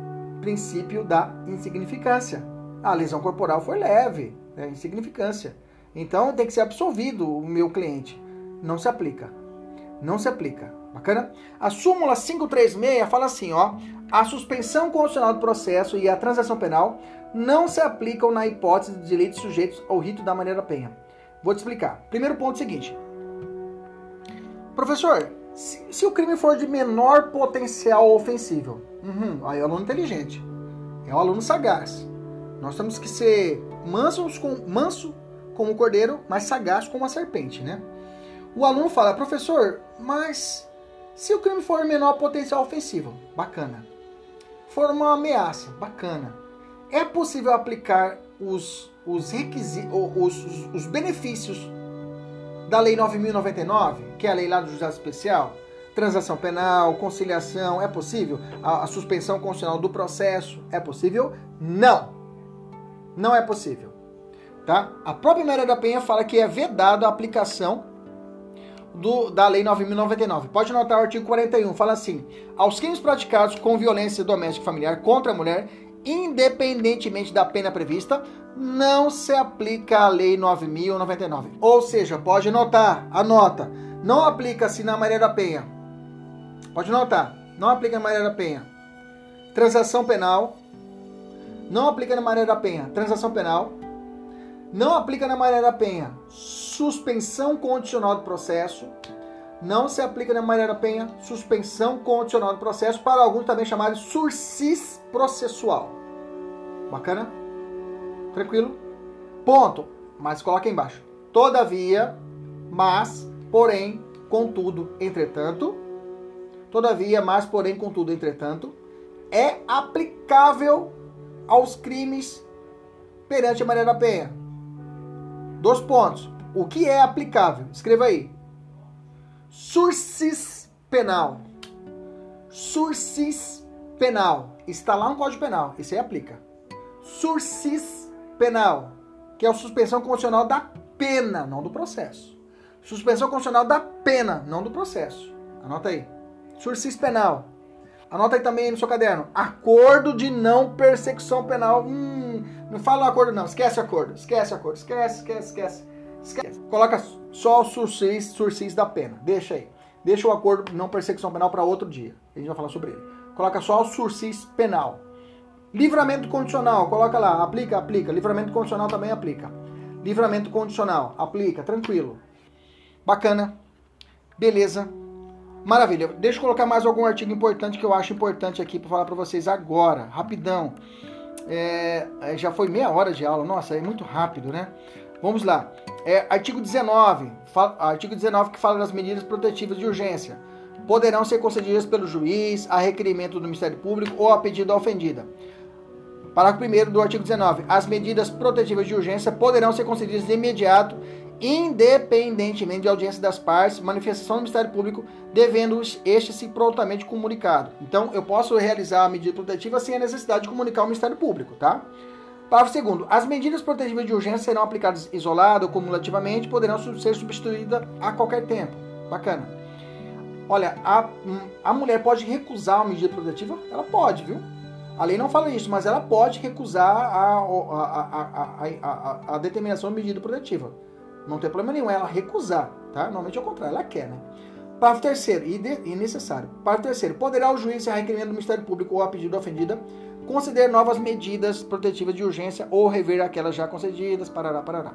Princípio da insignificância. A lesão corporal foi leve, é insignificância. Então tem que ser absolvido o meu cliente. Não se aplica. Não se aplica. Bacana? A súmula 536 fala assim, ó, a suspensão constitucional do processo e a transação penal não se aplicam na hipótese de direitos sujeitos ao rito da maneira penha. Vou te explicar. Primeiro ponto é seguinte. Professor, se, se, o crime for de menor potencial ofensivo, uhum, aí é aluno inteligente, é um aluno sagaz. Nós temos que ser mansos com, manso como o cordeiro, mas sagaz como a serpente, né? O aluno fala, professor, mas se o crime for menor potencial ofensivo, bacana. For uma ameaça, bacana. É possível aplicar os, os os, os, os benefícios da Lei 9.099, que é a lei lá do Juizado Especial? Transação penal, conciliação, é possível? A, a suspensão constitucional do processo, é possível? Não! Não é possível. Tá? A própria Maria da Penha fala que é vedada a aplicação do, da Lei 9.099. Pode notar o artigo 41, fala assim: aos crimes praticados com violência doméstica e familiar contra a mulher, independentemente da pena prevista, não se aplica a Lei 9.099. Ou seja, pode anotar, anota, não aplica-se na Maria da Penha. Pode notar, não aplica na Maria da Penha. Transação penal, não aplica na Maria da Penha. Transação penal, não aplica na Maria da Penha. Suspensão condicional do processo. Não se aplica na Maria da Penha. Suspensão condicional do processo. Para alguns também chamado sursis processual. Bacana? Tranquilo? Ponto. Mas coloca embaixo. Todavia, mas, porém, contudo, entretanto. Todavia, mas, porém, contudo, entretanto. É aplicável aos crimes perante a Maria da Penha Dois pontos. O que é aplicável? Escreva aí. Sursis penal. Sursis penal. Está lá no Código Penal. Isso aí aplica. Sursis penal, que é a suspensão condicional da pena, não do processo. Suspensão condicional da pena, não do processo. Anota aí. Sursis penal. Anota aí também no seu caderno. Acordo de não persecução penal. Hum, não fala acordo não. Esquece acordo. Esquece acordo. Esquece, esquece, esquece. esquece. Coloca só o sursis, sursis da pena. Deixa aí. Deixa o acordo de não persecução penal para outro dia. A gente vai falar sobre ele. Coloca só o sursis penal. Livramento condicional. Coloca lá. Aplica, aplica. Livramento condicional também aplica. Livramento condicional. Aplica. Tranquilo. Bacana. Beleza. Maravilha. Deixa eu colocar mais algum artigo importante que eu acho importante aqui para falar para vocês agora, rapidão. É, é, já foi meia hora de aula, nossa, é muito rápido, né? Vamos lá. É, artigo 19, fala, artigo 19 que fala das medidas protetivas de urgência. Poderão ser concedidas pelo juiz a requerimento do Ministério Público ou a pedido da ofendida. Parágrafo 1 do artigo 19. As medidas protetivas de urgência poderão ser concedidas de imediato, independentemente de audiência das partes, manifestação do Ministério Público, devendo este se prontamente comunicado. Então, eu posso realizar a medida protetiva sem a necessidade de comunicar ao Ministério Público, tá? Parágrafo 2 As medidas protetivas de urgência serão aplicadas isolado ou cumulativamente, poderão ser substituídas a qualquer tempo. Bacana. Olha, a, a mulher pode recusar uma medida protetiva? Ela pode, viu? A lei não fala isso, mas ela pode recusar a, a, a, a, determinação de medida protetiva. Não tem problema nenhum ela recusar, tá? Normalmente é o contrário, ela quer, né? Parágrafo terceiro, e, de, e necessário. Parágrafo terceiro, poderá o juiz, a requerimento do Ministério Público ou a pedido da ofendida, conceder novas medidas protetivas de urgência ou rever aquelas já concedidas, parará, parará.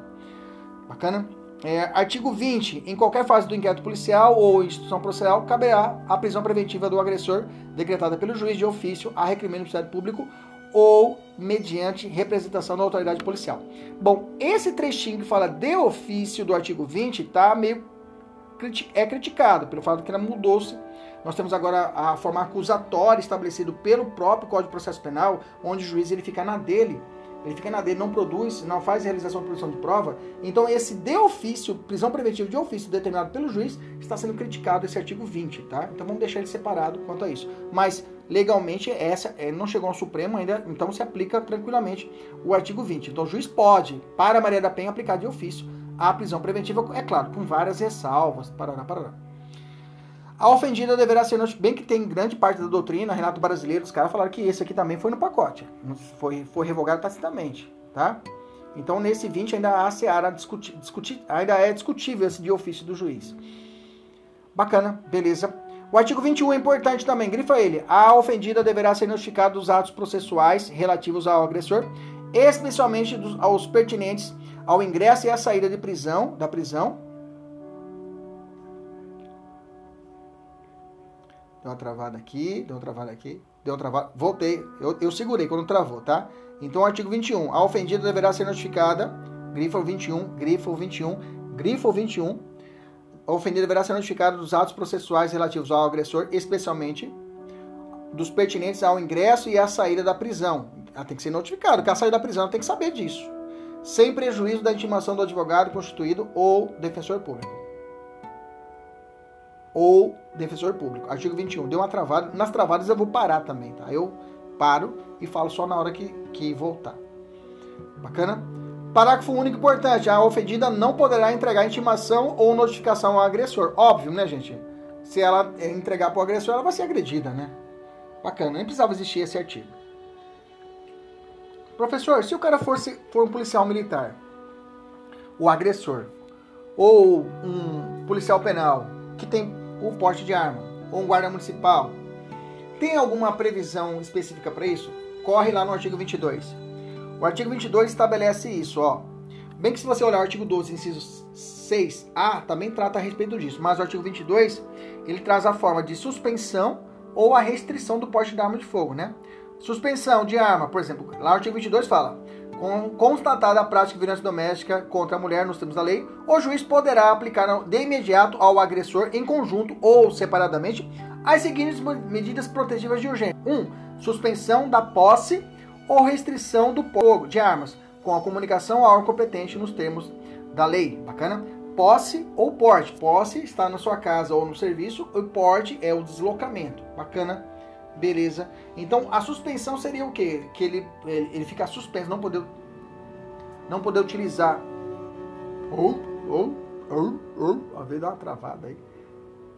Bacana? É, artigo 20. Em qualquer fase do inquérito policial ou instituição processual, caberá a prisão preventiva do agressor, decretada pelo juiz de ofício a requerimento do Ministério Público ou mediante representação da autoridade policial. Bom, esse trechinho que fala de ofício do artigo 20 tá meio é criticado pelo fato que ela mudou-se. Nós temos agora a forma acusatória estabelecido pelo próprio Código de Processo Penal, onde o juiz ele fica na dele ele fica na dele, não produz, não faz realização de produção de prova. Então, esse de ofício, prisão preventiva de ofício determinado pelo juiz, está sendo criticado esse artigo 20, tá? Então, vamos deixar ele separado quanto a isso. Mas, legalmente, essa é, não chegou ao Supremo ainda, então se aplica tranquilamente o artigo 20. Então, o juiz pode, para Maria da Penha, aplicar de ofício a prisão preventiva, é claro, com várias ressalvas, parará, parará. A ofendida deverá ser, bem que tem grande parte da doutrina, Renato Brasileiro, os caras falaram que esse aqui também foi no pacote, foi, foi revogado tacitamente, tá? Então nesse 20 ainda há seara discutir, discutir, ainda é discutível esse de ofício do juiz. Bacana, beleza. O artigo 21 é importante também, grifa ele. A ofendida deverá ser notificada dos atos processuais relativos ao agressor, especialmente dos, aos pertinentes ao ingresso e à saída de prisão, da prisão, Deu uma travada aqui, deu uma travada aqui, deu uma travada. Voltei, eu, eu segurei quando travou, tá? Então, artigo 21. A ofendida deverá ser notificada. Grifo 21, grifo 21, grifo 21. A ofendida deverá ser notificada dos atos processuais relativos ao agressor, especialmente dos pertinentes ao ingresso e à saída da prisão. Ela tem que ser notificada, porque a saída da prisão tem que saber disso. Sem prejuízo da intimação do advogado constituído ou defensor público ou defensor público. Artigo 21. Deu uma travada. Nas travadas eu vou parar também, tá? Eu paro e falo só na hora que, que voltar. Bacana? Parágrafo único importante. A ofendida não poderá entregar intimação ou notificação ao agressor. Óbvio, né, gente? Se ela entregar para o agressor, ela vai ser agredida, né? Bacana. Nem precisava existir esse artigo. Professor, se o cara fosse, for um policial militar, o agressor, ou um policial penal que tem o porte de arma, ou um guarda municipal. Tem alguma previsão específica para isso? Corre lá no artigo 22. O artigo 22 estabelece isso, ó. Bem que se você olhar o artigo 12, inciso 6A, também trata a respeito disso, mas o artigo 22, ele traz a forma de suspensão ou a restrição do porte de arma de fogo, né? Suspensão de arma, por exemplo, lá o artigo 22 fala: constatada a prática de violência doméstica contra a mulher nos termos da lei, o juiz poderá aplicar de imediato ao agressor, em conjunto ou separadamente, as seguintes medidas protetivas de urgência: 1. Um, suspensão da posse ou restrição do fogo de armas, com a comunicação ao órgão competente nos termos da lei. Bacana? Posse ou porte. Posse está na sua casa ou no serviço, o porte é o deslocamento. Bacana? Beleza. Então a suspensão seria o quê? Que ele, ele fica suspenso, não poder, não poder utilizar. Ou, ou, ou, ou, a ver dá uma travada aí,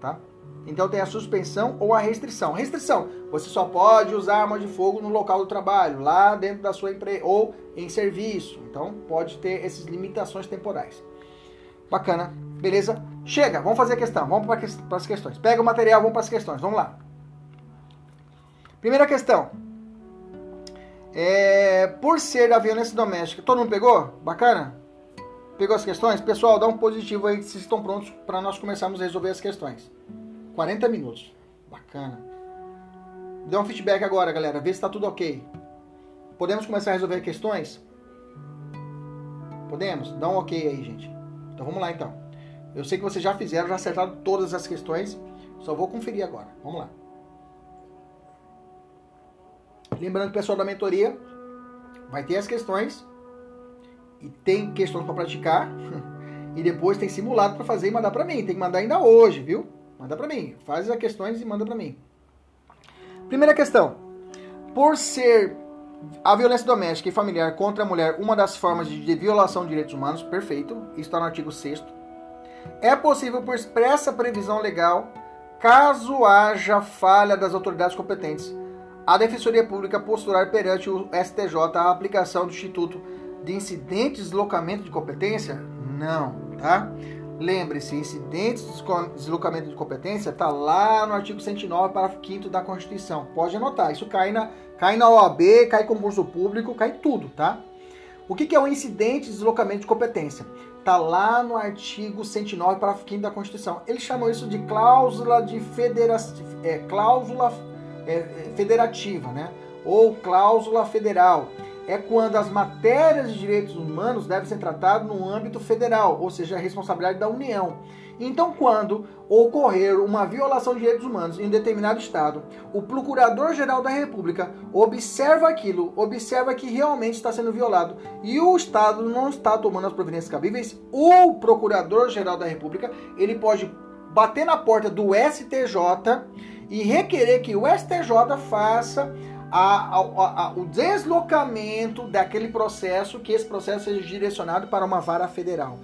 tá? Então tem a suspensão ou a restrição. Restrição, você só pode usar arma de fogo no local do trabalho, lá dentro da sua empresa ou em serviço. Então pode ter essas limitações temporais. Bacana, beleza? Chega, vamos fazer a questão, vamos para as questões. Pega o material, vamos para as questões, vamos lá. Primeira questão. É, por ser da violência doméstica, todo mundo pegou? Bacana? Pegou as questões? Pessoal, dá um positivo aí se estão prontos para nós começarmos a resolver as questões. 40 minutos. Bacana. Dê um feedback agora, galera. Vê se está tudo ok. Podemos começar a resolver questões? Podemos? Dá um ok aí, gente. Então vamos lá então. Eu sei que vocês já fizeram, já acertaram todas as questões. Só vou conferir agora. Vamos lá. Lembrando que o pessoal da mentoria vai ter as questões e tem questões para praticar e depois tem simulado para fazer e mandar para mim. Tem que mandar ainda hoje, viu? Manda para mim. Faz as questões e manda para mim. Primeira questão. Por ser a violência doméstica e familiar contra a mulher uma das formas de violação de direitos humanos, perfeito, isso está no artigo 6 é possível por expressa previsão legal, caso haja falha das autoridades competentes, a Defensoria Pública postular perante o STJ a aplicação do Instituto de Incidente de Deslocamento de Competência? Não, tá? Lembre-se, incidentes de deslocamento de competência está lá no artigo 109, parágrafo 5 da Constituição. Pode anotar, isso cai na, cai na OAB, cai concurso público, cai tudo, tá? O que, que é o incidente de deslocamento de competência? Está lá no artigo 109, parágrafo 5 da Constituição. Eles chamam isso de cláusula de federa é, cláusula federativa, né? Ou cláusula federal é quando as matérias de direitos humanos devem ser tratadas no âmbito federal, ou seja, a responsabilidade da União. Então, quando ocorrer uma violação de direitos humanos em um determinado estado, o Procurador-Geral da República observa aquilo, observa que realmente está sendo violado e o estado não está tomando as providências cabíveis, o Procurador-Geral da República, ele pode bater na porta do STJ e requerer que o STJ faça a, a, a, o deslocamento daquele processo, que esse processo seja direcionado para uma vara federal.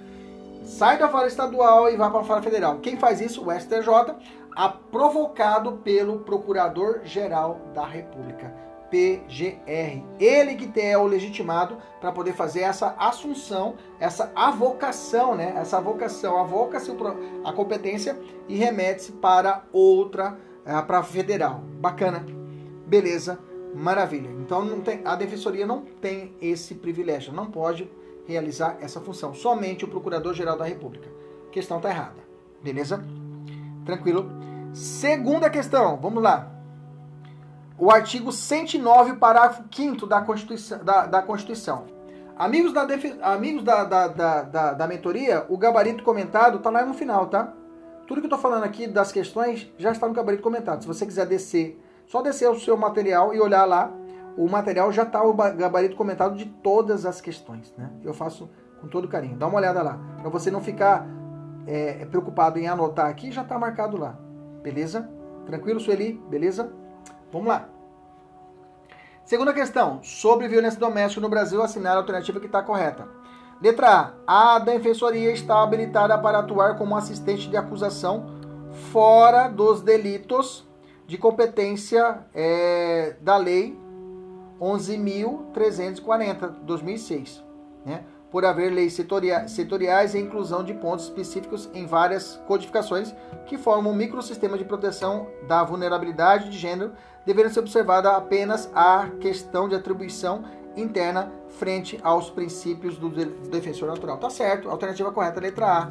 Sai da vara estadual e vai para a vara federal. Quem faz isso? O STJ, provocado pelo Procurador-Geral da República, PGR. Ele que é o legitimado para poder fazer essa assunção, essa avocação, né? Essa avocação, avoca-se a competência e remete-se para outra, eh, para federal. Bacana, beleza. Maravilha. Então não tem, a defensoria não tem esse privilégio, não pode realizar essa função. Somente o Procurador-Geral da República. A questão está errada. Beleza? Tranquilo? Segunda questão, vamos lá. O artigo 109, parágrafo 5 da Constituição. Da, da Constituição. Amigos, da, amigos da, da, da, da, da mentoria, o gabarito comentado está lá no final, tá? Tudo que eu estou falando aqui das questões já está no gabarito comentado. Se você quiser descer só descer o seu material e olhar lá. O material já está o gabarito comentado de todas as questões. Né? Eu faço com todo carinho. Dá uma olhada lá. Para você não ficar é, preocupado em anotar aqui, já está marcado lá. Beleza? Tranquilo, Sueli? Beleza? Vamos lá. Segunda questão. Sobre violência doméstica no Brasil, assinar a alternativa que está correta. Letra A. A defensoria está habilitada para atuar como assistente de acusação fora dos delitos de competência é, da Lei 11.340, 2006, né? por haver leis setoriais e inclusão de pontos específicos em várias codificações que formam um microsistema de proteção da vulnerabilidade de gênero, devendo ser observada apenas a questão de atribuição interna frente aos princípios do defensor natural. Tá certo, alternativa correta, letra A.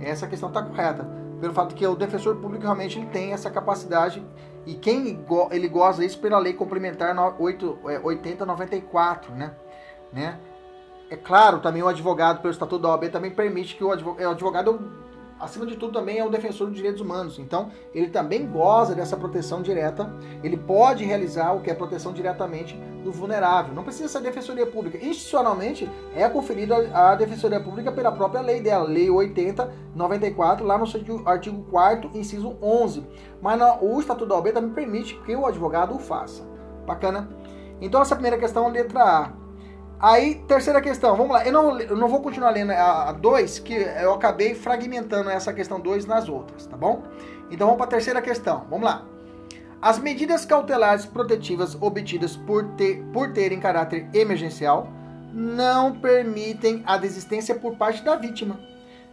Essa questão está correta, pelo fato que o defensor público realmente ele tem essa capacidade e quem ele goza isso pela lei complementar 8094, é, né? né? É claro, também o advogado pelo Estatuto da OAB também permite que o advogado, o advogado acima de tudo, também é o defensor dos direitos humanos. Então, ele também goza dessa proteção direta. Ele pode realizar o que é proteção diretamente do vulnerável. Não precisa ser defensoria pública. Institucionalmente, é conferido a defensoria pública pela própria lei dela, Lei 8094, lá no artigo 4 inciso 11. Mas o Estatuto da OAB também permite que o advogado o faça. Bacana? Então, essa primeira questão, letra A. Aí, terceira questão, vamos lá. Eu não, eu não vou continuar lendo a 2, que eu acabei fragmentando essa questão 2 nas outras, tá bom? Então vamos para a terceira questão. Vamos lá. As medidas cautelares protetivas obtidas por, ter, por terem caráter emergencial não permitem a desistência por parte da vítima,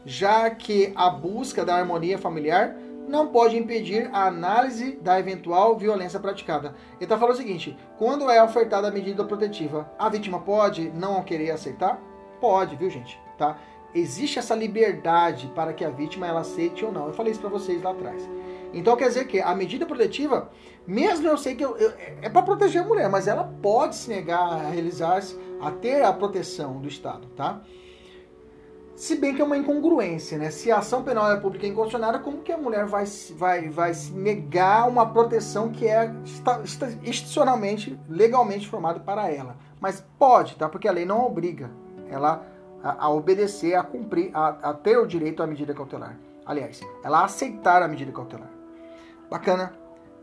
já que a busca da harmonia familiar não pode impedir a análise da eventual violência praticada. Ele está falando o seguinte: quando é ofertada a medida protetiva, a vítima pode não querer aceitar? Pode, viu, gente? Tá? Existe essa liberdade para que a vítima ela aceite ou não. Eu falei isso para vocês lá atrás. Então quer dizer que a medida protetiva, mesmo eu sei que eu, eu, é para proteger a mulher, mas ela pode se negar a realizar, a ter a proteção do Estado, tá? Se bem que é uma incongruência, né? Se a ação penal é pública e incondicionada, como que a mulher vai, vai, vai se negar uma proteção que é institucionalmente, legalmente formada para ela? Mas pode, tá? Porque a lei não obriga ela a, a obedecer, a cumprir, a, a ter o direito à medida cautelar. Aliás, ela aceitar a medida cautelar. Bacana,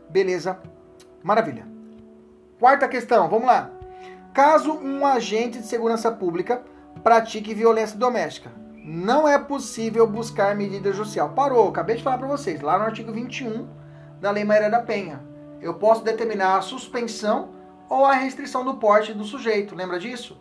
beleza, maravilha. Quarta questão, vamos lá. Caso um agente de segurança pública pratique violência doméstica, não é possível buscar medida judicial. Parou, acabei de falar para vocês, lá no artigo 21 da Lei Maria da Penha. Eu posso determinar a suspensão ou a restrição do porte do sujeito, lembra disso?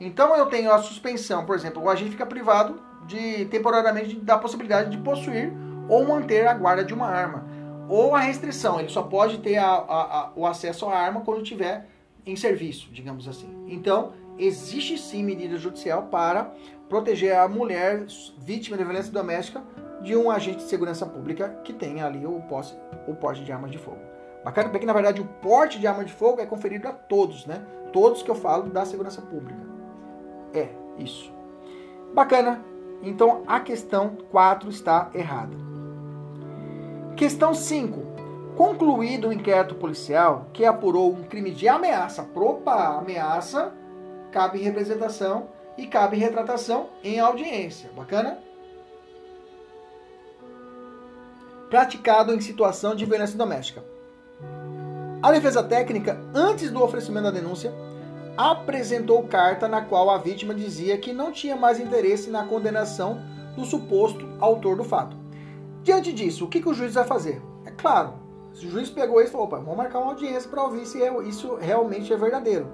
Então eu tenho a suspensão, por exemplo, o agente fica privado de temporariamente da possibilidade de possuir ou manter a guarda de uma arma. Ou a restrição, ele só pode ter a, a, a, o acesso à arma quando estiver em serviço, digamos assim. Então, existe sim medida judicial para proteger a mulher vítima de violência doméstica de um agente de segurança pública que tenha ali o, posse, o porte de armas de fogo. Bacana porque na verdade o porte de arma de fogo é conferido a todos, né? Todos que eu falo da segurança pública. É, isso. Bacana. Então a questão 4 está errada. Questão 5. Concluído o inquérito policial que apurou um crime de ameaça. Propa, ameaça, cabe representação e cabe retratação em audiência. Bacana? Praticado em situação de violência doméstica. A defesa técnica, antes do oferecimento da denúncia, apresentou carta na qual a vítima dizia que não tinha mais interesse na condenação do suposto autor do fato. Diante disso, o que, que o juiz vai fazer? É claro, se o juiz pegou isso e falou, opa, vamos marcar uma audiência para ouvir se é, isso realmente é verdadeiro.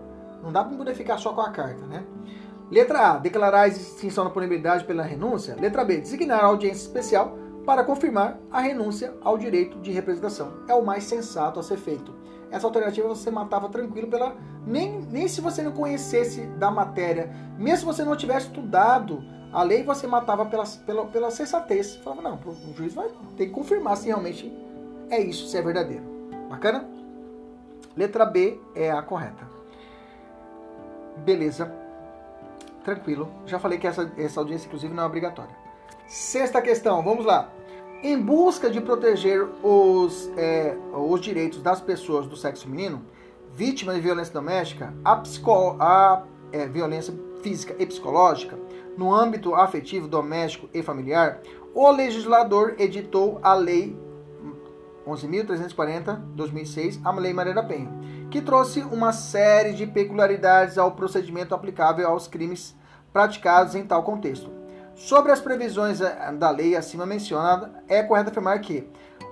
Não dá para poder ficar só com a carta, né? Letra A. Declarar a extinção da punibilidade pela renúncia. Letra B. Designar audiência especial para confirmar a renúncia ao direito de representação. É o mais sensato a ser feito. Essa alternativa você matava tranquilo pela. Nem, nem se você não conhecesse da matéria, mesmo se você não tivesse estudado a lei, você matava pela, pela, pela sensatez. Falava, não, o juiz vai ter que confirmar se realmente é isso, se é verdadeiro. Bacana? Letra B é a correta. Beleza tranquilo. Já falei que essa, essa audiência, inclusive, não é obrigatória. Sexta questão, vamos lá. Em busca de proteger os, é, os direitos das pessoas do sexo feminino, vítimas de violência doméstica, a, psico, a é, violência física e psicológica, no âmbito afetivo, doméstico e familiar, o legislador editou a Lei 11.340-2006, a Lei Maria da Penha, que trouxe uma série de peculiaridades ao procedimento aplicável aos crimes praticados em tal contexto. Sobre as previsões eh, da lei acima mencionada, é correto afirmar que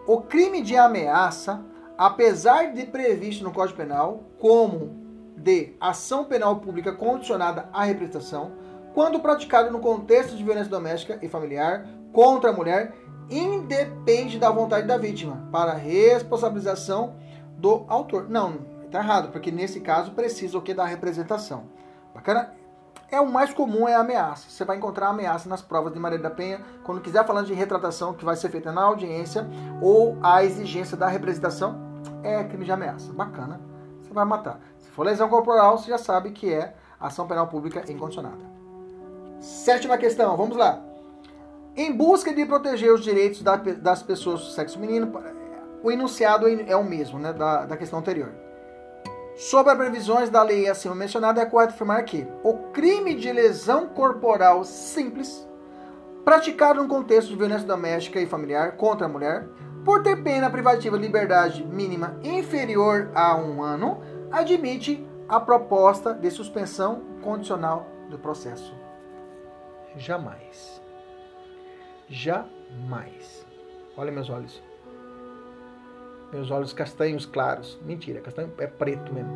o crime de ameaça, apesar de previsto no Código Penal como de ação penal pública condicionada à representação, quando praticado no contexto de violência doméstica e familiar contra a mulher, independe da vontade da vítima para responsabilização do autor. Não, está errado, porque nesse caso precisa o que da representação. Bacana? É o mais comum é a ameaça. Você vai encontrar ameaça nas provas de Maria da Penha, quando quiser falando de retratação que vai ser feita na audiência ou a exigência da representação, é crime de ameaça. Bacana. Você vai matar. Se for lesão corporal, você já sabe que é ação penal pública incondicionada. Sétima questão, vamos lá. Em busca de proteger os direitos das pessoas do sexo feminino, o enunciado é o mesmo, né, da, da questão anterior. Sobre as previsões da lei acima mencionada, é correto afirmar que o crime de lesão corporal simples, praticado no contexto de violência doméstica e familiar contra a mulher, por ter pena privativa de liberdade mínima inferior a um ano, admite a proposta de suspensão condicional do processo. Jamais. Jamais. Olha meus olhos. Meus olhos castanhos claros. Mentira, castanho é preto mesmo.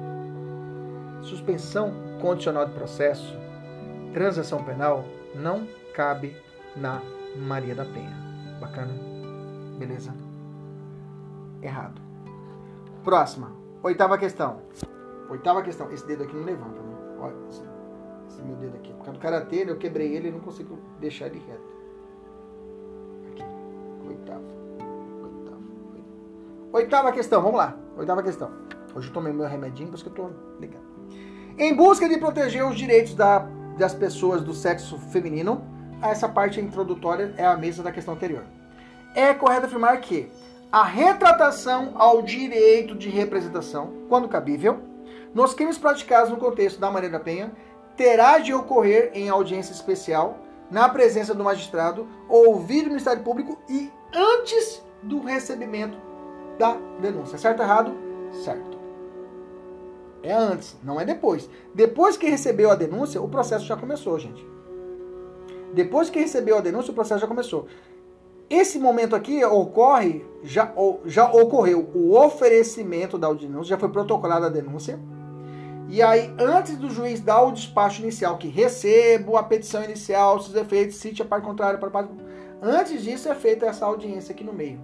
Suspensão condicional de processo, transação penal, não cabe na Maria da Penha. Bacana? Beleza? Errado. Próxima. Oitava questão. Oitava questão. Esse dedo aqui não levanta, né? Olha, esse, esse meu dedo aqui. Por causa do karatê, eu quebrei ele e não consigo deixar ele reto. Oitava. Oitava. Oitava questão, vamos lá. Oitava questão. Hoje eu tomei meu remedinho, por isso que eu tô ligado. Em busca de proteger os direitos da, das pessoas do sexo feminino, essa parte introdutória é a mesma da questão anterior. É correto afirmar que a retratação ao direito de representação, quando cabível, nos crimes praticados no contexto da Maria da Penha, terá de ocorrer em audiência especial, na presença do magistrado, ouvido o Ministério Público e antes do recebimento da denúncia. Certo errado? Certo. É antes, não é depois. Depois que recebeu a denúncia, o processo já começou, gente. Depois que recebeu a denúncia, o processo já começou. Esse momento aqui ocorre, já, já ocorreu o oferecimento da denúncia, já foi protocolada a denúncia. E aí, antes do juiz dar o despacho inicial, que recebo a petição inicial, seus efeitos, cite a parte contrária para parte. Antes disso é feita essa audiência aqui no meio.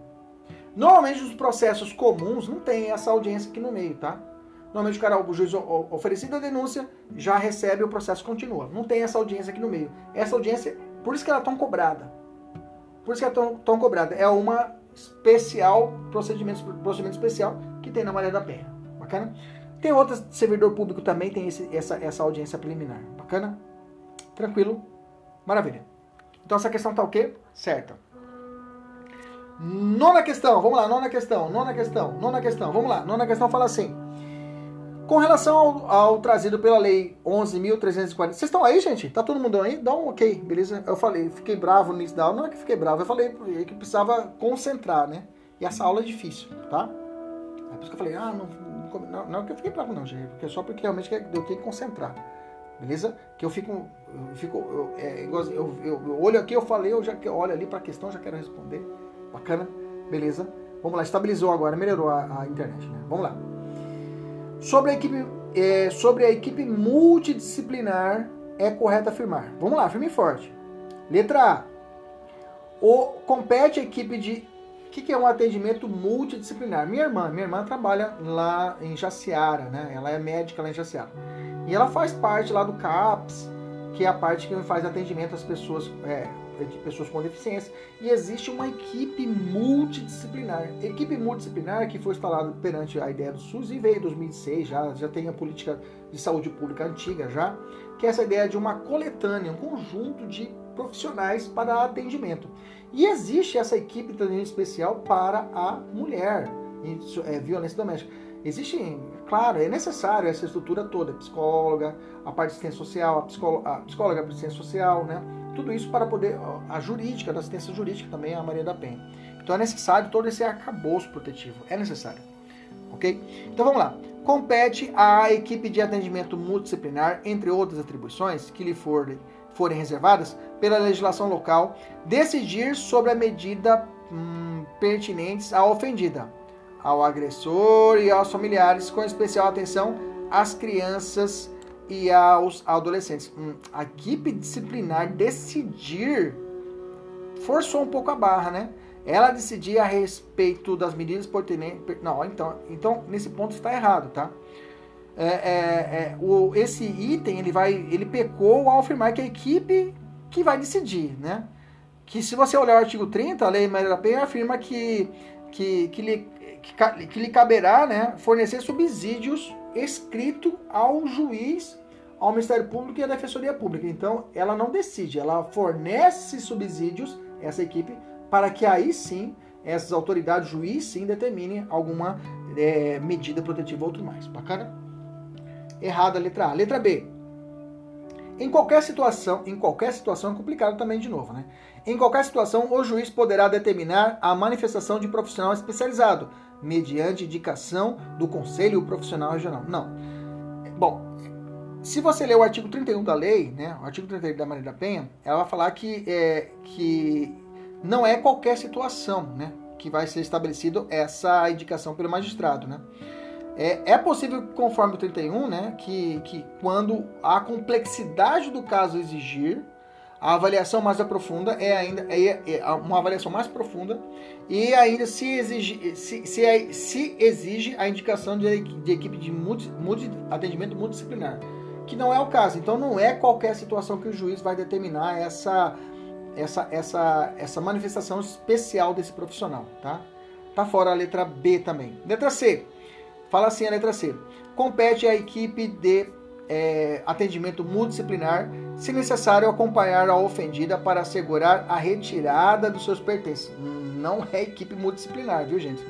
Normalmente os processos comuns não tem essa audiência aqui no meio, tá? Normalmente o cara, o juiz oferecido a denúncia, já recebe o processo continua. Não tem essa audiência aqui no meio. Essa audiência, por isso que ela é tão cobrada. Por isso que ela é tão, tão cobrada. É uma especial, procedimento, procedimento especial que tem na Maria da Penha. Bacana? Tem outras, servidor público também tem esse, essa, essa audiência preliminar. Bacana? Tranquilo? Maravilha. Então essa questão tá o quê? Certa. Nona questão, vamos lá, nona questão, nona questão, nona questão, vamos lá. Nona questão fala assim. Com relação ao, ao trazido pela lei 11.340. Vocês estão aí, gente? Tá todo mundo aí? Dá um ok, beleza? Eu falei, fiquei bravo nisso da aula. Não é que fiquei bravo, eu falei que precisava concentrar, né? E essa aula é difícil, tá? É por isso que eu falei, ah, não, não, não é que eu fiquei bravo, não, gente. Porque é só porque realmente eu tenho que concentrar. Beleza? Que eu fico. Eu, fico eu, é, eu, eu, olho aqui, eu falei, eu já olho ali para a questão, já quero responder. Bacana? Beleza? Vamos lá, estabilizou agora, melhorou a, a internet, né? Vamos lá. Sobre a equipe, é, sobre a equipe multidisciplinar, é correto afirmar. Vamos lá, firme e forte. Letra A. O, compete a equipe de. O que, que é um atendimento multidisciplinar? Minha irmã, minha irmã trabalha lá em Jaciara, né? Ela é médica lá em Jaciara. E ela faz parte lá do CAPS, que é a parte que faz atendimento às pessoas, é, de pessoas com deficiência. E existe uma equipe multidisciplinar. Equipe multidisciplinar que foi instalada perante a ideia do SUS e veio em 2006, já, já tem a política de saúde pública antiga já, que é essa ideia de uma coletânea, um conjunto de profissionais para atendimento. E existe essa equipe de atendimento especial para a mulher, é, violência doméstica. Existe, claro, é necessário essa estrutura toda, psicóloga, a parte de assistência social, a, psicóloga, a psicóloga de assistência social, né? Tudo isso para poder, a jurídica, da assistência jurídica também, a Maria da Penha. Então é necessário todo esse arcabouço protetivo, é necessário. Ok? Então vamos lá. Compete à equipe de atendimento multidisciplinar, entre outras atribuições que lhe forem, forem reservadas pela legislação local, decidir sobre a medida hum, pertinentes à ofendida ao agressor e aos familiares, com especial atenção às crianças e aos adolescentes. Hum, a equipe disciplinar decidir forçou um pouco a barra, né? Ela decidir a respeito das medidas pertinentes. Não, então, então nesse ponto está errado, tá? É, é, é, o, esse item ele vai, ele pecou ao afirmar que a equipe que vai decidir, né? Que se você olhar o artigo 30, a lei Maria da Penha afirma que, que, que lhe que, que lhe caberá né, fornecer subsídios escrito ao juiz, ao Ministério Público e à Defensoria Pública. Então, ela não decide, ela fornece subsídios, essa equipe, para que aí sim essas autoridades, juiz sim, determinem alguma é, medida protetiva ou outro mais. Bacana? Errada a letra A. Letra B. Em qualquer situação, em qualquer situação é complicado também de novo, né? Em qualquer situação, o juiz poderá determinar a manifestação de profissional especializado, mediante indicação do Conselho Profissional Regional. Não. Bom, se você ler o artigo 31 da lei, né, o artigo 31 da Maria da Penha, ela vai falar que, é, que não é qualquer situação né, que vai ser estabelecido essa indicação pelo magistrado. Né. É, é possível, conforme o 31, né, que, que quando a complexidade do caso exigir, a avaliação mais aprofunda é ainda é, é uma avaliação mais profunda e ainda se exige, se, se, é, se exige a indicação de, de equipe de multi, multi, atendimento multidisciplinar, que não é o caso. Então não é qualquer situação que o juiz vai determinar essa, essa, essa, essa manifestação especial desse profissional, tá? Tá fora a letra B também. Letra C. Fala assim a letra C. Compete à equipe de é, atendimento multidisciplinar se necessário, acompanhar a ofendida para assegurar a retirada dos seus pertences. Não é equipe multidisciplinar, viu, gente?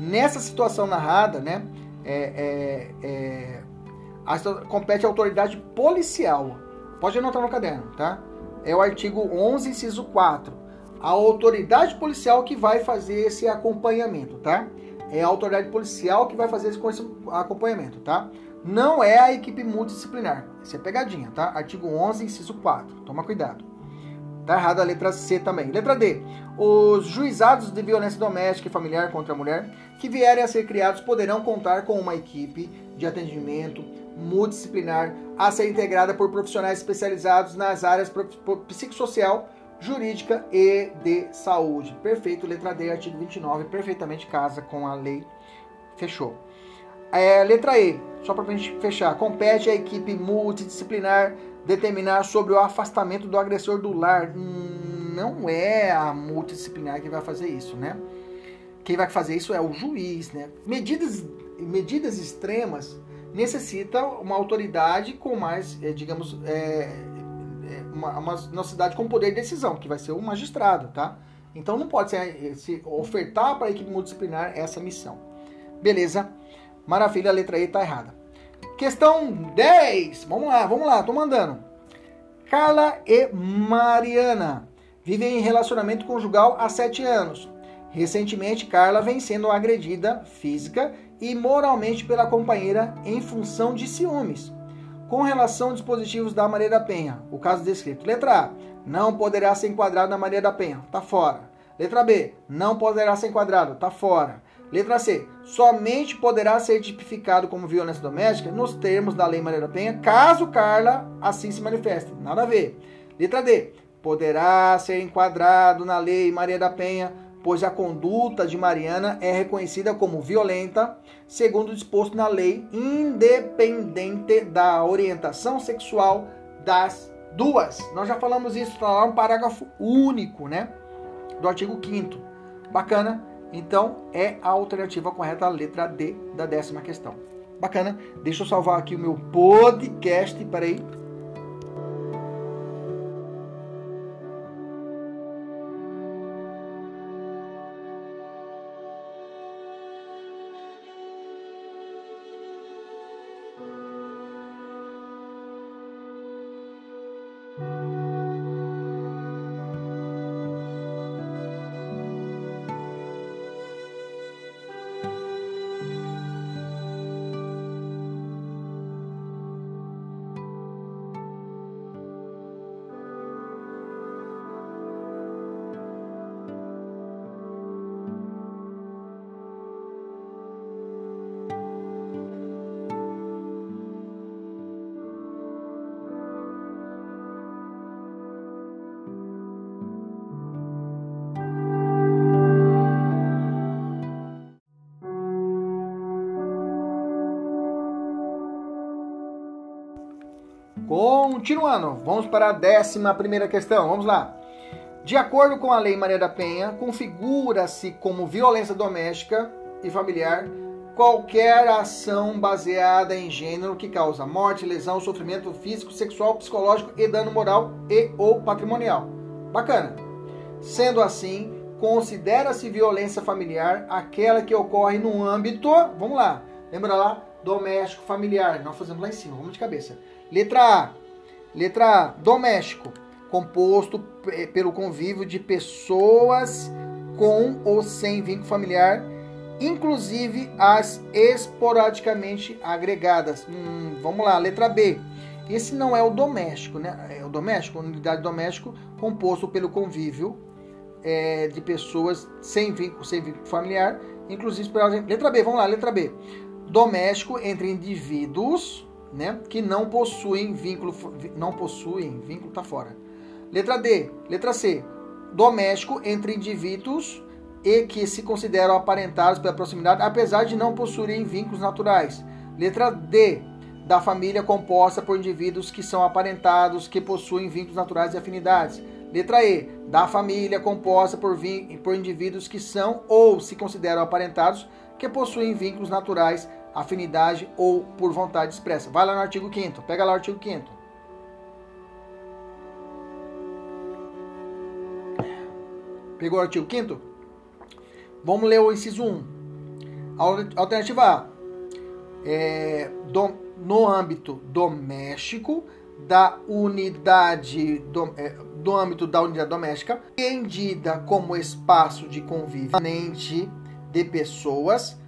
Nessa situação narrada, né, é, é, é, compete a autoridade policial. Pode anotar no caderno, tá? É o artigo 11, inciso 4. A autoridade policial que vai fazer esse acompanhamento, tá? É a autoridade policial que vai fazer esse acompanhamento, tá? Não é a equipe multidisciplinar. Isso é pegadinha, tá? Artigo 11, inciso 4. Toma cuidado. Tá errado a letra C também. Letra D. Os juizados de violência doméstica e familiar contra a mulher que vierem a ser criados poderão contar com uma equipe de atendimento multidisciplinar a ser integrada por profissionais especializados nas áreas psicossocial, jurídica e de saúde. Perfeito, letra D, artigo 29, perfeitamente casa com a lei. Fechou. É, letra E, só para a gente fechar. Compete à equipe multidisciplinar determinar sobre o afastamento do agressor do lar. Hum, não é a multidisciplinar que vai fazer isso, né? Quem vai fazer isso é o juiz, né? Medidas, medidas extremas necessita uma autoridade com mais, é, digamos, é, é, uma, uma, uma cidade com poder de decisão, que vai ser o magistrado, tá? Então não pode ser, se ofertar para a equipe multidisciplinar essa missão. Beleza? Maravilha, a letra E está errada. Questão 10. Vamos lá, vamos lá, tô mandando. Carla e Mariana vivem em relacionamento conjugal há 7 anos. Recentemente, Carla vem sendo agredida física e moralmente pela companheira em função de ciúmes. Com relação aos dispositivos da Maria da Penha, o caso descrito. Letra A. Não poderá ser enquadrado na Maria da Penha. Tá fora. Letra B. Não poderá ser enquadrado. Tá fora. Letra C. Somente poderá ser tipificado como violência doméstica nos termos da Lei Maria da Penha, caso Carla assim se manifeste. Nada a ver. Letra D. Poderá ser enquadrado na Lei Maria da Penha, pois a conduta de Mariana é reconhecida como violenta, segundo disposto na lei, independente da orientação sexual das duas. Nós já falamos isso, está lá no parágrafo único, né? Do artigo 5 Bacana? Então, é a alternativa correta, a letra D da décima questão. Bacana? Deixa eu salvar aqui o meu podcast. Peraí. Continuando, vamos para a décima primeira questão. Vamos lá. De acordo com a Lei Maria da Penha, configura-se como violência doméstica e familiar qualquer ação baseada em gênero que causa morte, lesão, sofrimento físico, sexual, psicológico e dano moral e ou patrimonial. Bacana. Sendo assim, considera-se violência familiar aquela que ocorre no âmbito, vamos lá, lembra lá, doméstico, familiar. Nós fazemos lá em cima, vamos de cabeça. Letra A, Letra A, doméstico, composto pelo convívio de pessoas com ou sem vínculo familiar, inclusive as esporadicamente agregadas. Hum, vamos lá, letra B. Esse não é o doméstico, né? É o doméstico, unidade doméstico, composto pelo convívio é, de pessoas sem vínculo, sem vínculo familiar, inclusive, letra B, vamos lá, letra B. Doméstico entre indivíduos né, que não possuem vínculo, não possuem, vínculo tá fora. Letra D, letra C, doméstico entre indivíduos e que se consideram aparentados pela proximidade, apesar de não possuírem vínculos naturais. Letra D, da família composta por indivíduos que são aparentados, que possuem vínculos naturais e afinidades. Letra E, da família composta por, por indivíduos que são ou se consideram aparentados, que possuem vínculos naturais afinidade ou por vontade expressa. Vai lá no artigo 5 pega lá o artigo 5 Pegou o artigo 5 Vamos ler o inciso 1. Alternativa A. É, do, no âmbito doméstico da unidade do, é, do âmbito da unidade doméstica, entendida como espaço de convívio de pessoas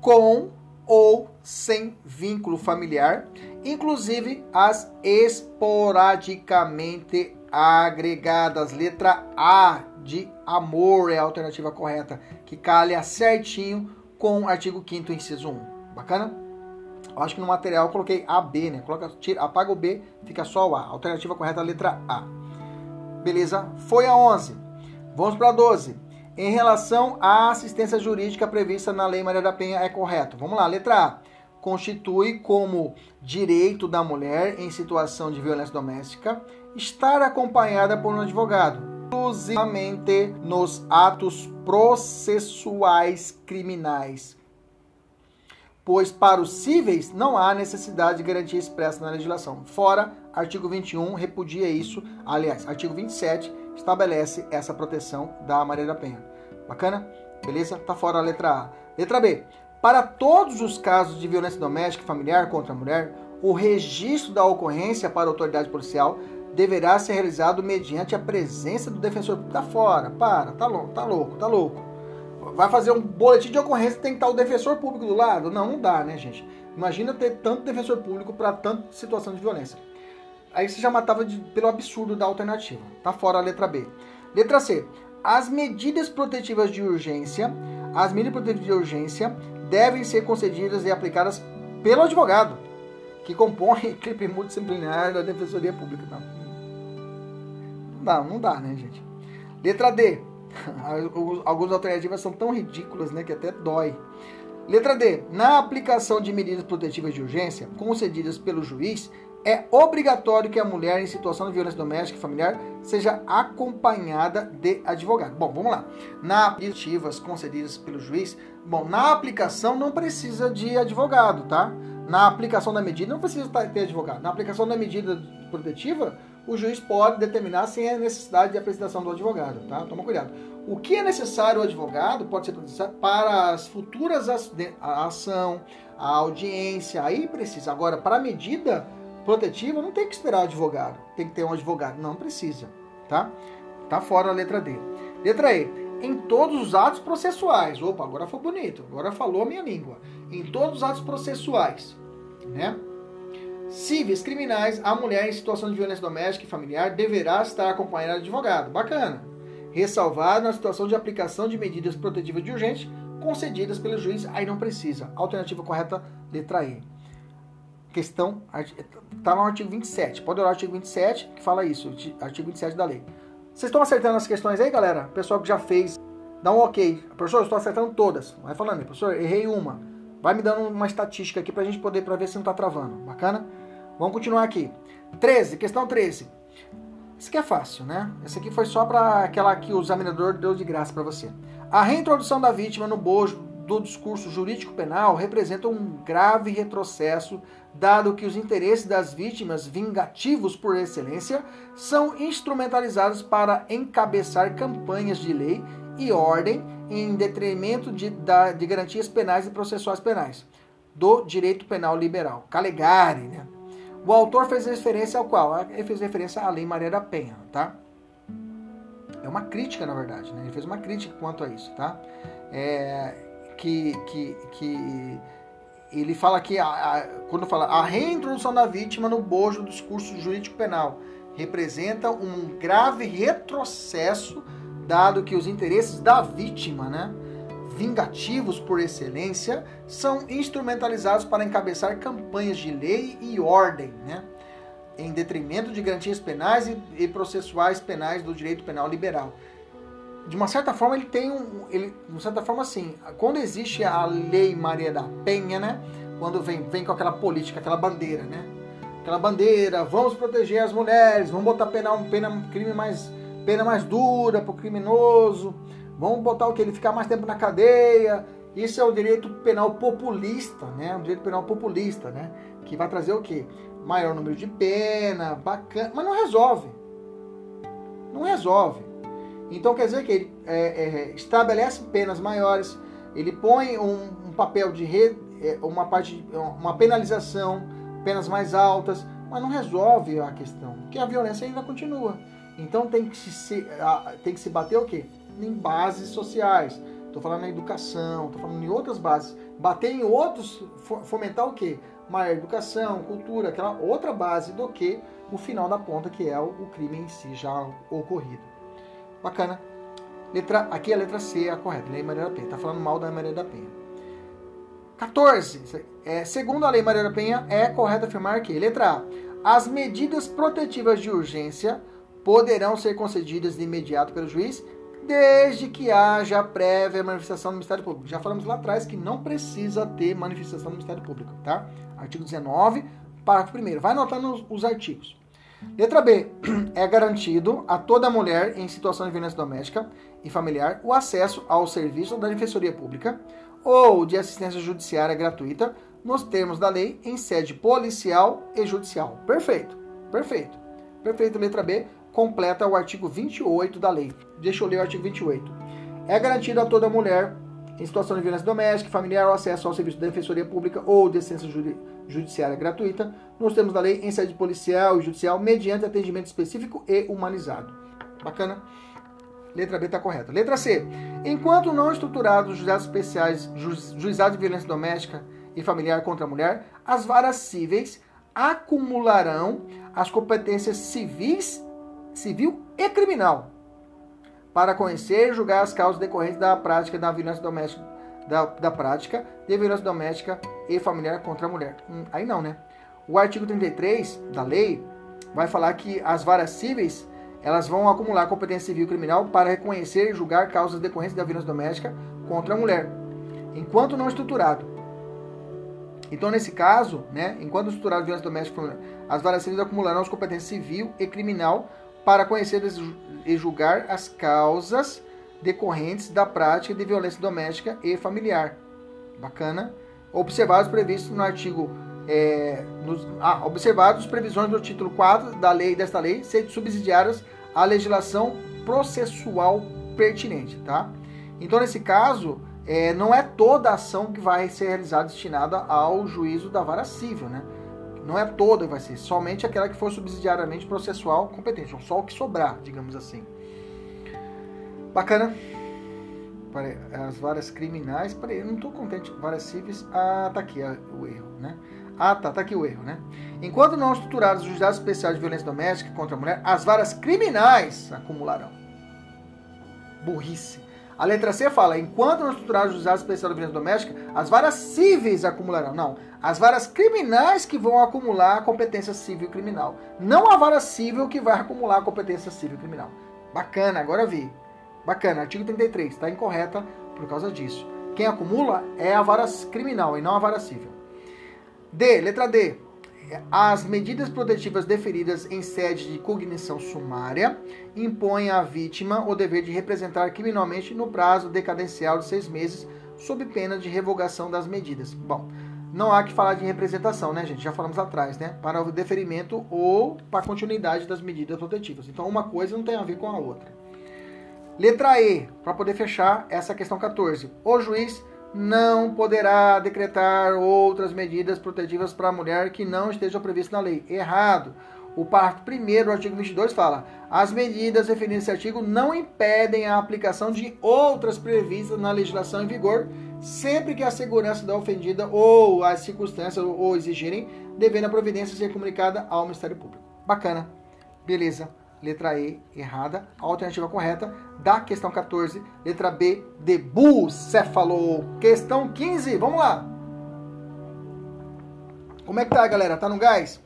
com ou sem vínculo familiar, inclusive as esporadicamente agregadas. Letra A de amor é a alternativa correta, que calha certinho com o artigo 5 inciso 1. Bacana? Eu acho que no material eu coloquei AB, né? Coloca, tira, apaga o B, fica só o A. Alternativa correta, letra A. Beleza? Foi a 11. Vamos para a 12. Em relação à assistência jurídica prevista na Lei Maria da Penha, é correto. Vamos lá, letra A. Constitui como direito da mulher em situação de violência doméstica estar acompanhada por um advogado, exclusivamente nos atos processuais criminais. Pois para os cíveis não há necessidade de garantia expressa na legislação. Fora, artigo 21 repudia isso. Aliás, artigo 27 estabelece essa proteção da Maria da Penha. Bacana? Beleza? Tá fora a letra A. Letra B. Para todos os casos de violência doméstica e familiar contra a mulher, o registro da ocorrência para a autoridade policial deverá ser realizado mediante a presença do defensor público. Tá fora, para, tá louco, tá louco, tá louco. Vai fazer um boletim de ocorrência tem que estar o defensor público do lado? Não, não dá, né, gente? Imagina ter tanto defensor público para tanta situação de violência. Aí você já matava de, pelo absurdo da alternativa. Tá fora a letra B. Letra C. As medidas protetivas de urgência, as medidas protetivas de urgência devem ser concedidas e aplicadas pelo advogado, que compõe a equipe multidisciplinar da Defensoria Pública. Não. não dá, não dá, né, gente? Letra D. Algumas alternativas são tão ridículas, né, que até dói. Letra D. Na aplicação de medidas protetivas de urgência concedidas pelo juiz, é obrigatório que a mulher em situação de violência doméstica e familiar seja acompanhada de advogado. Bom, vamos lá. Na aplicativas concedidas pelo juiz, bom, na aplicação não precisa de advogado, tá? Na aplicação da medida não precisa ter advogado. Na aplicação da medida protetiva, o juiz pode determinar sem a necessidade de apresentação do advogado, tá? Toma cuidado. O que é necessário o advogado pode ser para as futuras a ação, a audiência, aí precisa. Agora, para a medida protetiva, não tem que esperar advogado. Tem que ter um advogado. Não precisa, tá? Tá fora a letra D. Letra E. Em todos os atos processuais. Opa, agora foi bonito. Agora falou a minha língua. Em todos os atos processuais, né? Cíveis, criminais, a mulher em situação de violência doméstica e familiar deverá estar acompanhada de advogado. Bacana. Ressalvado na situação de aplicação de medidas protetivas de urgente concedidas pelo juiz, aí não precisa. Alternativa correta, letra E questão, está no artigo 27. Pode olhar o artigo 27 que fala isso, artigo 27 da lei. Vocês estão acertando as questões aí, galera? Pessoal que já fez, dá um ok. Professor, eu estou acertando todas. Vai falando, professor, errei uma. Vai me dando uma estatística aqui para a gente poder para ver se não está travando. Bacana? Vamos continuar aqui. 13, questão 13. Isso aqui é fácil, né? Esse aqui foi só para aquela que o examinador deu de graça para você. A reintrodução da vítima no bojo do discurso jurídico penal representa um grave retrocesso dado que os interesses das vítimas, vingativos por excelência, são instrumentalizados para encabeçar campanhas de lei e ordem em detrimento de, da, de garantias penais e processuais penais do direito penal liberal. Calegari, né? O autor fez referência ao qual? Ele fez referência à Lei Maria da Penha, tá? É uma crítica, na verdade, né? Ele fez uma crítica quanto a isso, tá? É, que, que, que ele fala aqui, a, a, quando fala a reintrodução da vítima no bojo do discurso jurídico penal representa um grave retrocesso, dado que os interesses da vítima, né, vingativos por excelência, são instrumentalizados para encabeçar campanhas de lei e ordem, né, em detrimento de garantias penais e, e processuais penais do direito penal liberal de uma certa forma ele tem um, ele, de uma certa forma assim, quando existe a lei Maria da Penha, né, quando vem, vem com aquela política, aquela bandeira, né, aquela bandeira, vamos proteger as mulheres, vamos botar pena, pena crime mais, pena mais dura para o criminoso, vamos botar o que ele ficar mais tempo na cadeia, isso é o direito penal populista, né, o direito penal populista, né, que vai trazer o que? Maior número de pena, bacana, mas não resolve, não resolve. Então quer dizer que ele é, é, estabelece penas maiores, ele põe um, um papel de re, é, uma parte, uma penalização, penas mais altas, mas não resolve a questão, porque a violência ainda continua. Então tem que se, tem que se bater o quê? Em bases sociais. Estou falando na educação, estou falando em outras bases. Bater em outros, fomentar o quê? Maior educação, cultura, aquela outra base do que o final da ponta, que é o crime em si já ocorrido. Bacana. Letra, aqui a letra C é a correta, Lei Maria da Penha. Está falando mal da Maria da Penha. 14. É, segundo a Lei Maria da Penha, é correto afirmar que, letra A, as medidas protetivas de urgência poderão ser concedidas de imediato pelo juiz, desde que haja prévia manifestação do Ministério Público. Já falamos lá atrás que não precisa ter manifestação do Ministério Público, tá? Artigo 19, parágrafo 1. Vai anotando os artigos. Letra B. É garantido a toda mulher em situação de violência doméstica e familiar o acesso ao serviço da Defensoria Pública ou de assistência judiciária gratuita nos termos da lei em sede policial e judicial. Perfeito. Perfeito. Perfeito, letra B. Completa o artigo 28 da lei. Deixa eu ler o artigo 28. É garantido a toda mulher em situação de violência doméstica e familiar o acesso ao serviço da Defensoria Pública ou de assistência judiciária gratuita nos termos da lei em sede policial e judicial mediante atendimento específico e humanizado. Bacana? Letra B está correta. Letra C. Enquanto não estruturados os juizados especiais, juizados de violência doméstica e familiar contra a mulher, as varas cíveis acumularão as competências civis, civil e criminal para conhecer e julgar as causas decorrentes da prática da violência doméstica, da, da prática de violência doméstica e familiar contra a mulher. Hum, aí não, né? O artigo 33 da lei vai falar que as varas cíveis elas vão acumular competência civil criminal para reconhecer e julgar causas decorrentes da violência doméstica contra a mulher, enquanto não estruturado. Então, nesse caso, né, enquanto estruturado violência doméstica, as varas civis acumularão as competências civil e criminal para conhecer e julgar as causas decorrentes da prática de violência doméstica e familiar. Bacana? Observados previstos no artigo é, nos, ah, observados previsões do título 4 da lei desta lei, subsidiárias à legislação processual pertinente, tá? Então, nesse caso, é, não é toda a ação que vai ser realizada destinada ao juízo da vara civil, né? Não é toda vai ser, somente aquela que for subsidiariamente processual competente, só o que sobrar, digamos assim. Bacana. As varas criminais, peraí, eu não estou contente. Varas cíveis, ah, tá aqui o erro, né? Ah, tá, tá aqui o erro, né? Enquanto não estruturados os juizados especiais de violência doméstica contra a mulher, as varas criminais acumularão. Burrice. A letra C fala: enquanto não estruturados os juizados especiais de violência doméstica, as varas cíveis acumularão. Não, as varas criminais que vão acumular a competência civil e criminal. Não a vara civil que vai acumular a competência civil e criminal. Bacana, agora vi. Bacana, artigo 33, está incorreta por causa disso. Quem acumula é a vara criminal e não a vara civil. D. Letra D. As medidas protetivas deferidas em sede de cognição sumária impõem à vítima o dever de representar criminalmente no prazo decadencial de seis meses, sob pena de revogação das medidas. Bom, não há que falar de representação, né, gente? Já falamos atrás, né? Para o deferimento ou para a continuidade das medidas protetivas. Então, uma coisa não tem a ver com a outra. Letra E, para poder fechar essa questão 14. O juiz não poderá decretar outras medidas protetivas para a mulher que não estejam previstas na lei. Errado. O parágrafo 1 do artigo 22 fala: as medidas referidas nesse artigo não impedem a aplicação de outras previstas na legislação em vigor, sempre que a segurança da ofendida ou as circunstâncias o exigirem, devendo a providência ser comunicada ao Ministério Público. Bacana. Beleza letra E errada, a alternativa correta da questão 14, letra B de bucéfalo. Questão 15, vamos lá. Como é que tá, galera? Tá no gás?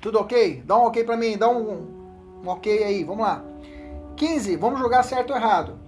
Tudo ok? Dá um ok pra mim, dá um, um ok aí, vamos lá. 15, vamos jogar certo ou errado.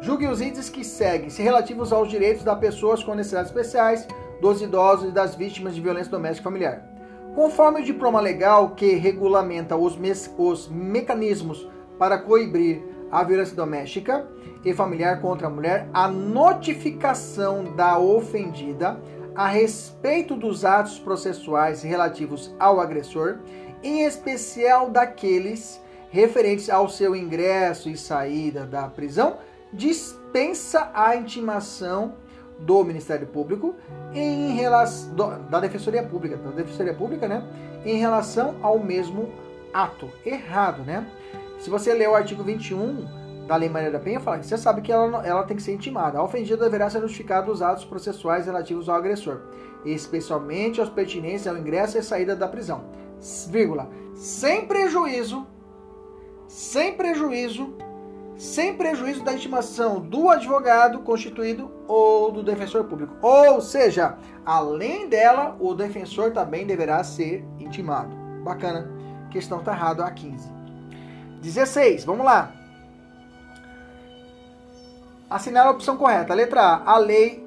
Julgue os itens que seguem, se relativos aos direitos das pessoas com necessidades especiais, dos idosos e das vítimas de violência doméstica familiar. Conforme o diploma legal que regulamenta os, os mecanismos para coibir a violência doméstica e familiar contra a mulher, a notificação da ofendida a respeito dos atos processuais relativos ao agressor, em especial daqueles referentes ao seu ingresso e saída da prisão, dispensa a intimação do Ministério Público em relação da Defensoria Pública, da Defensoria Pública, né, em relação ao mesmo ato errado, né? Se você ler o artigo 21 da Lei Maria da Penha, fala que você sabe que ela, ela tem que ser intimada. A ofendida deverá ser notificada dos atos processuais relativos ao agressor, especialmente aos pertinentes ao ingresso e saída da prisão, vírgula, sem prejuízo, sem prejuízo sem prejuízo da intimação do advogado constituído ou do defensor público. Ou seja, além dela, o defensor também deverá ser intimado. Bacana. Questão tá errado a 15. 16, vamos lá. Assinar a opção correta. Letra A. A lei,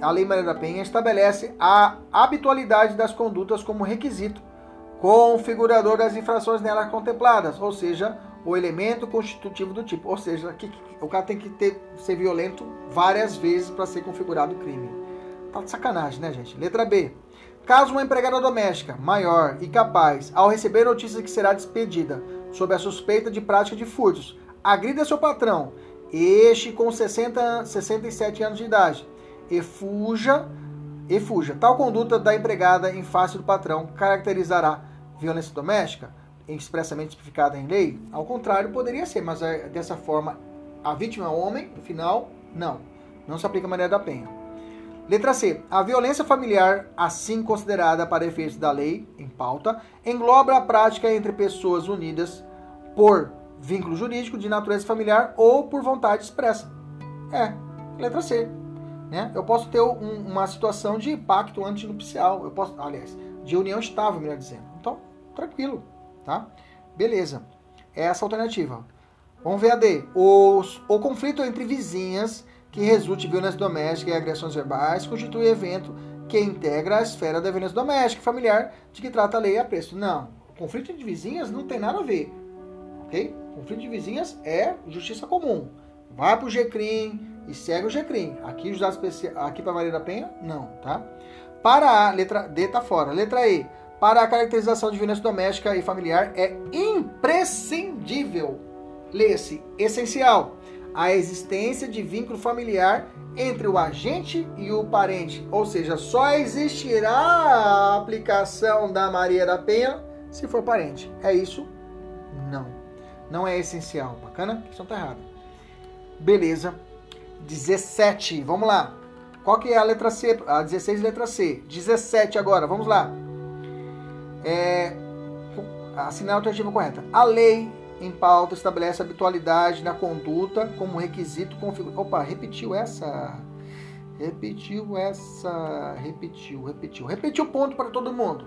a lei Maria da Penha estabelece a habitualidade das condutas como requisito configurador das infrações nela contempladas, ou seja, o elemento constitutivo do tipo. Ou seja, que, que, o cara tem que ter, ser violento várias vezes para ser configurado o crime. Tá de sacanagem, né, gente? Letra B. Caso uma empregada doméstica maior e capaz, ao receber notícia que será despedida sob a suspeita de prática de furtos, agrida seu patrão, este com 60, 67 anos de idade, e fuja, e fuja. Tal conduta da empregada em face do patrão caracterizará violência doméstica? Expressamente especificada em lei? Ao contrário, poderia ser, mas é dessa forma a vítima é homem, no final, não. Não se aplica a maneira da penha. Letra C. A violência familiar, assim considerada para efeitos da lei em pauta, engloba a prática entre pessoas unidas por vínculo jurídico de natureza familiar ou por vontade expressa. É, letra C. Né? Eu posso ter um, uma situação de pacto antinupcial, eu posso, aliás, de união estável, melhor dizendo. Então, tranquilo tá? Beleza. É essa alternativa. Vamos ver a D. Os, o conflito entre vizinhas que resulte em violência doméstica e agressões verbais constitui evento que integra a esfera da violência doméstica e familiar de que trata a lei a preço. Não. Conflito de vizinhas não tem nada a ver. Ok? Conflito de vizinhas é justiça comum. Vai para o GCRIM e segue o GCRIM. Aqui, aqui para Maria da Penha, não, tá? Para a letra D tá fora. Letra E para a caracterização de violência doméstica e familiar é imprescindível, lê-se, essencial, a existência de vínculo familiar entre o agente e o parente. Ou seja, só existirá a aplicação da Maria da Penha se for parente. É isso? Não. Não é essencial. Bacana? A questão tá errada. Beleza. 17. Vamos lá. Qual que é a letra C? A 16 letra C. 17 agora. Vamos lá é, assinar a alternativa correta. A lei em pauta estabelece a habitualidade na conduta como requisito configurado. Opa, repetiu essa. Repetiu essa. Repetiu, repetiu. Repetiu ponto para todo mundo.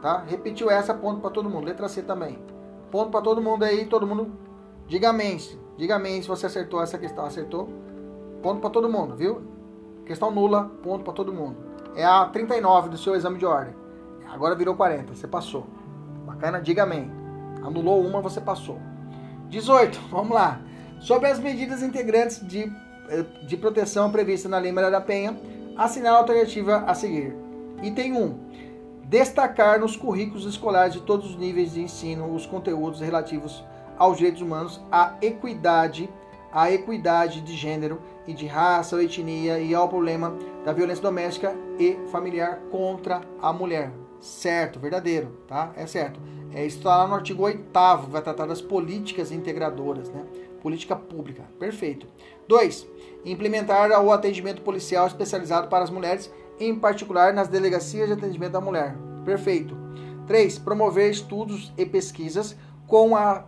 Tá? Repetiu essa ponto para todo mundo. Letra C também. Ponto para todo mundo aí, todo mundo. Diga amém. Diga amém se você acertou essa questão. Acertou? Ponto para todo mundo, viu? Questão nula, ponto para todo mundo. É a 39 do seu exame de ordem. Agora virou 40, você passou. Bacana? Diga amém. Anulou uma, você passou. 18, vamos lá. Sobre as medidas integrantes de, eh, de proteção previstas na Lei Maria da Penha, assinar a alternativa a seguir. Item 1. Destacar nos currículos escolares de todos os níveis de ensino os conteúdos relativos aos direitos humanos, à equidade, à equidade de gênero e de raça ou etnia e ao problema da violência doméstica e familiar contra a mulher. Certo, verdadeiro, tá? É certo. É, isso está lá no artigo 8 vai tratar das políticas integradoras, né? Política pública. Perfeito. 2. Implementar o atendimento policial especializado para as mulheres, em particular nas delegacias de atendimento à mulher. Perfeito. 3. Promover estudos e pesquisas com a,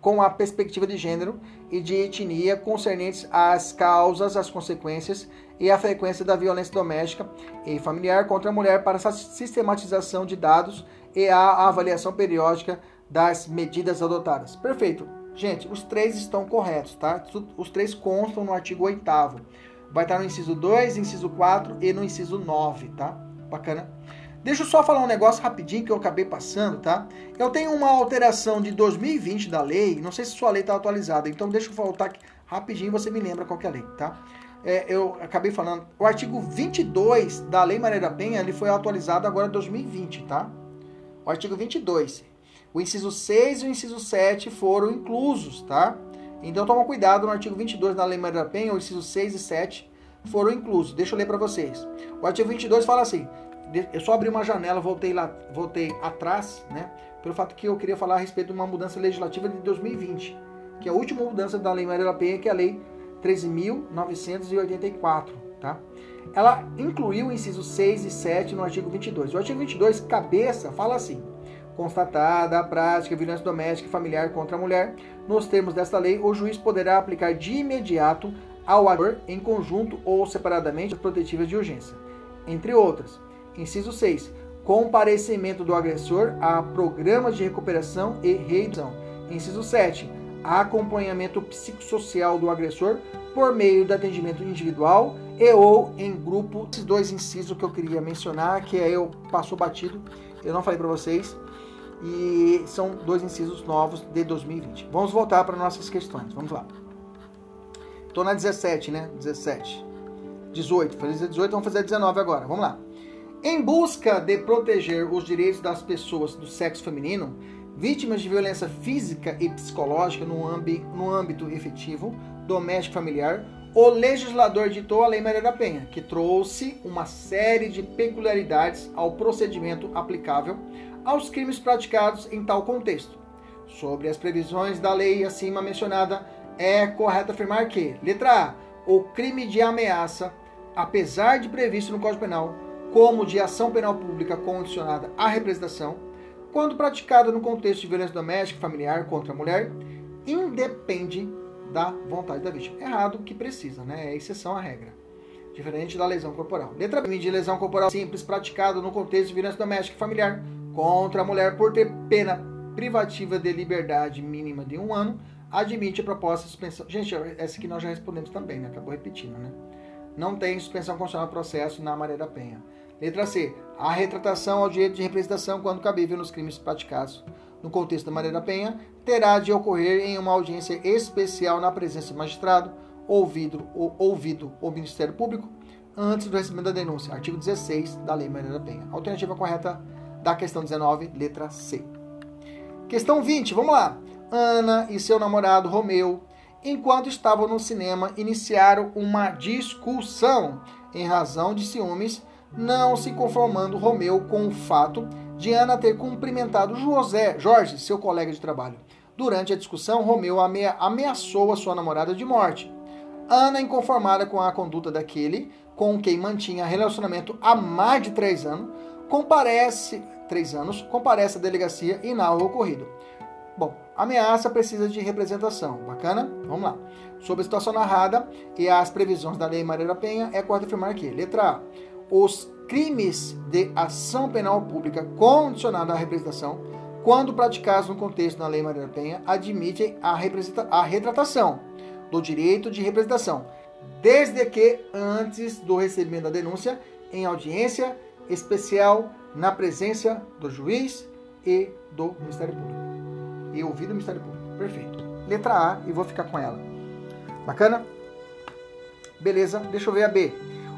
com a perspectiva de gênero e de etnia concernentes às causas, às consequências e a frequência da violência doméstica e familiar contra a mulher para a sistematização de dados e a avaliação periódica das medidas adotadas. Perfeito. Gente, os três estão corretos, tá? Os três constam no artigo 8 Vai estar no inciso 2, inciso 4 e no inciso 9, tá? Bacana. Deixa eu só falar um negócio rapidinho que eu acabei passando, tá? Eu tenho uma alteração de 2020 da lei, não sei se sua lei está atualizada, então deixa eu voltar aqui rapidinho você me lembra qual é a lei, tá? é, eu acabei falando, o artigo 22 da Lei Maria da Penha, ele foi atualizado agora em 2020, tá? O artigo 22. O inciso 6 e o inciso 7 foram inclusos, tá? Então toma cuidado no artigo 22 da Lei Maria da Penha, o inciso 6 e 7 foram inclusos. Deixa eu ler para vocês. O artigo 22 fala assim: eu só abri uma janela, voltei lá, voltei atrás, né? Pelo fato que eu queria falar a respeito de uma mudança legislativa de 2020, que é a última mudança da Lei Maria da Penha, que é a Lei 13.984, tá? Ela incluiu o inciso 6 e 7 no artigo 22. O artigo 22, cabeça, fala assim: constatada a prática de violência doméstica e familiar contra a mulher, nos termos desta lei, o juiz poderá aplicar de imediato ao agressor, em conjunto ou separadamente, as protetivas de urgência, entre outras. Inciso 6. Comparecimento do agressor a programas de recuperação e reeducação. Inciso 7. Acompanhamento psicossocial do agressor por meio do atendimento individual e ou em grupo. Esses dois incisos que eu queria mencionar, que é eu passou batido, eu não falei para vocês, e são dois incisos novos de 2020. Vamos voltar para nossas questões. Vamos lá. Estou na 17, né? 17. 18. Fazer 18, vamos fazer 19 agora. Vamos lá. Em busca de proteger os direitos das pessoas do sexo feminino, vítimas de violência física e psicológica no, âmbito, no âmbito efetivo, doméstico familiar, o legislador ditou a Lei Maria da Penha, que trouxe uma série de peculiaridades ao procedimento aplicável aos crimes praticados em tal contexto. Sobre as previsões da lei acima mencionada, é correto afirmar que, letra A, o crime de ameaça, apesar de previsto no Código Penal, como de ação penal pública condicionada à representação, quando praticado no contexto de violência doméstica familiar contra a mulher, independe da vontade da vítima. Errado que precisa, né? É exceção à regra. Diferente da lesão corporal. Letra B de lesão corporal simples praticado no contexto de violência doméstica familiar contra a mulher por ter pena privativa de liberdade mínima de um ano, admite a proposta de suspensão. Gente, essa aqui nós já respondemos também, né? Acabou repetindo, né? Não tem suspensão constitucional processo na Maria da Penha. Letra C. A retratação ao direito de representação, quando cabível nos crimes praticados no contexto da da Penha, terá de ocorrer em uma audiência especial na presença do magistrado, ouvido, ou, ouvido o Ministério Público, antes do recebimento da denúncia. Artigo 16 da Lei Maria Penha. Alternativa correta da questão 19, letra C. Questão 20, vamos lá. Ana e seu namorado Romeu, enquanto estavam no cinema, iniciaram uma discussão em razão de ciúmes, não se conformando Romeu com o fato de Ana ter cumprimentado José, Jorge, seu colega de trabalho. Durante a discussão, Romeu ameaçou a sua namorada de morte. Ana, inconformada com a conduta daquele com quem mantinha relacionamento há mais de três anos, comparece três anos, comparece à delegacia e narra o ocorrido. Bom, ameaça precisa de representação. Bacana? Vamos lá. Sobre a situação narrada e as previsões da Lei Maria da Penha, é correto afirmar que, letra A, os crimes de ação penal pública condicionada à representação, quando praticados no contexto da Lei Maria Penha, admitem a, a retratação do direito de representação, desde que antes do recebimento da denúncia, em audiência especial na presença do juiz e do Ministério Público. E ouvir do Ministério Público. Perfeito. Letra A e vou ficar com ela. Bacana? Beleza, deixa eu ver a B.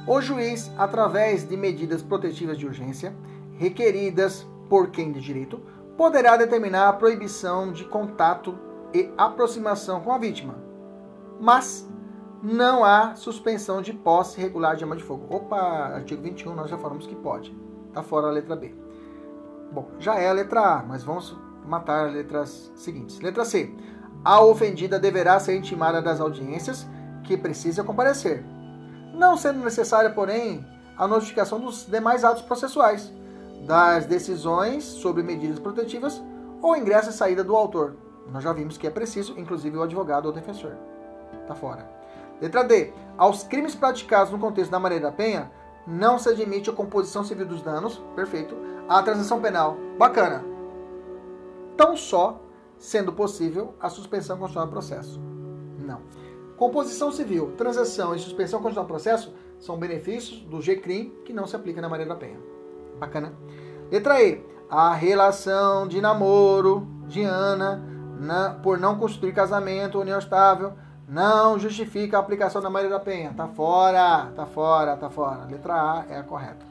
O juiz, através de medidas protetivas de urgência, requeridas por quem de direito, poderá determinar a proibição de contato e aproximação com a vítima. Mas não há suspensão de posse regular de arma de fogo. Opa, artigo 21, nós já falamos que pode. Está fora a letra B. Bom, já é a letra A, mas vamos matar as letras seguintes. Letra C. A ofendida deverá ser intimada das audiências que precisa comparecer, não sendo necessária, porém, a notificação dos demais atos processuais, das decisões sobre medidas protetivas ou ingresso e saída do autor. Nós já vimos que é preciso, inclusive o advogado ou defensor. Está fora. Letra D. Aos crimes praticados no contexto da Maria da Penha, não se admite a composição civil dos danos, perfeito, a transação penal, bacana. Tão só sendo possível a suspensão constitucional do processo. Não. Composição civil, transação e suspensão constitucional do processo são benefícios do GCRIM que não se aplica na Maria da Penha. Bacana. Letra E. A relação de namoro de Ana na, por não constituir casamento ou união estável não justifica a aplicação da Maria da Penha. Tá fora, tá fora, tá fora. Letra A é a correta.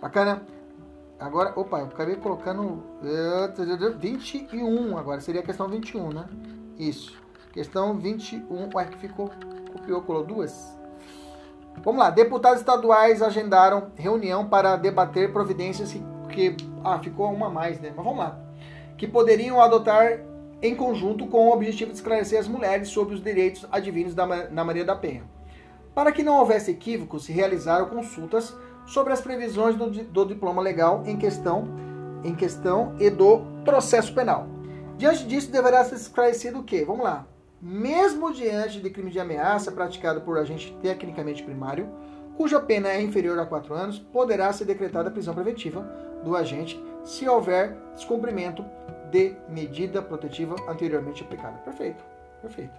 Bacana? Agora, opa, eu acabei colocando 21 agora, seria a questão 21, né? Isso. Questão 21, ué, que ficou, copiou, colou duas? Vamos lá, deputados estaduais agendaram reunião para debater providências que, ah, ficou uma a mais, né? Mas vamos lá. Que poderiam adotar em conjunto com o objetivo de esclarecer as mulheres sobre os direitos advindos da, na Maria da Penha. Para que não houvesse equívocos, se realizaram consultas sobre as previsões do, do diploma legal em questão, em questão e do processo penal. Diante disso, deverá ser esclarecido o quê? Vamos lá. Mesmo diante de crime de ameaça praticado por agente tecnicamente primário, cuja pena é inferior a 4 anos, poderá ser decretada a prisão preventiva do agente se houver descumprimento de medida protetiva anteriormente aplicada. Perfeito, perfeito.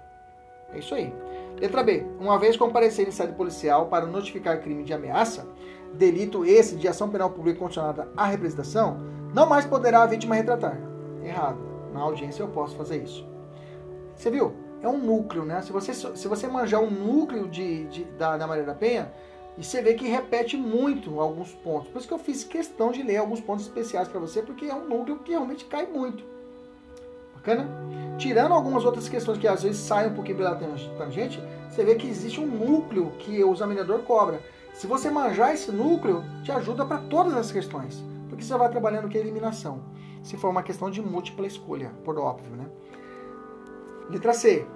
É isso aí. Letra B. Uma vez comparecer em sede policial para notificar crime de ameaça, delito esse de ação penal pública condicionada à representação, não mais poderá a vítima retratar. Errado. Na audiência eu posso fazer isso. Você viu? É um núcleo, né? Se você, se você manjar um núcleo de, de da, da Maria da Penha, e você vê que repete muito alguns pontos. Por isso que eu fiz questão de ler alguns pontos especiais para você, porque é um núcleo que realmente cai muito. Bacana? Tirando algumas outras questões que às vezes saem um pouquinho pela tangente, você vê que existe um núcleo que o examinador cobra. Se você manjar esse núcleo, te ajuda para todas as questões, porque você vai trabalhando com a eliminação. Se for uma questão de múltipla escolha, por óbvio, né? Letra C.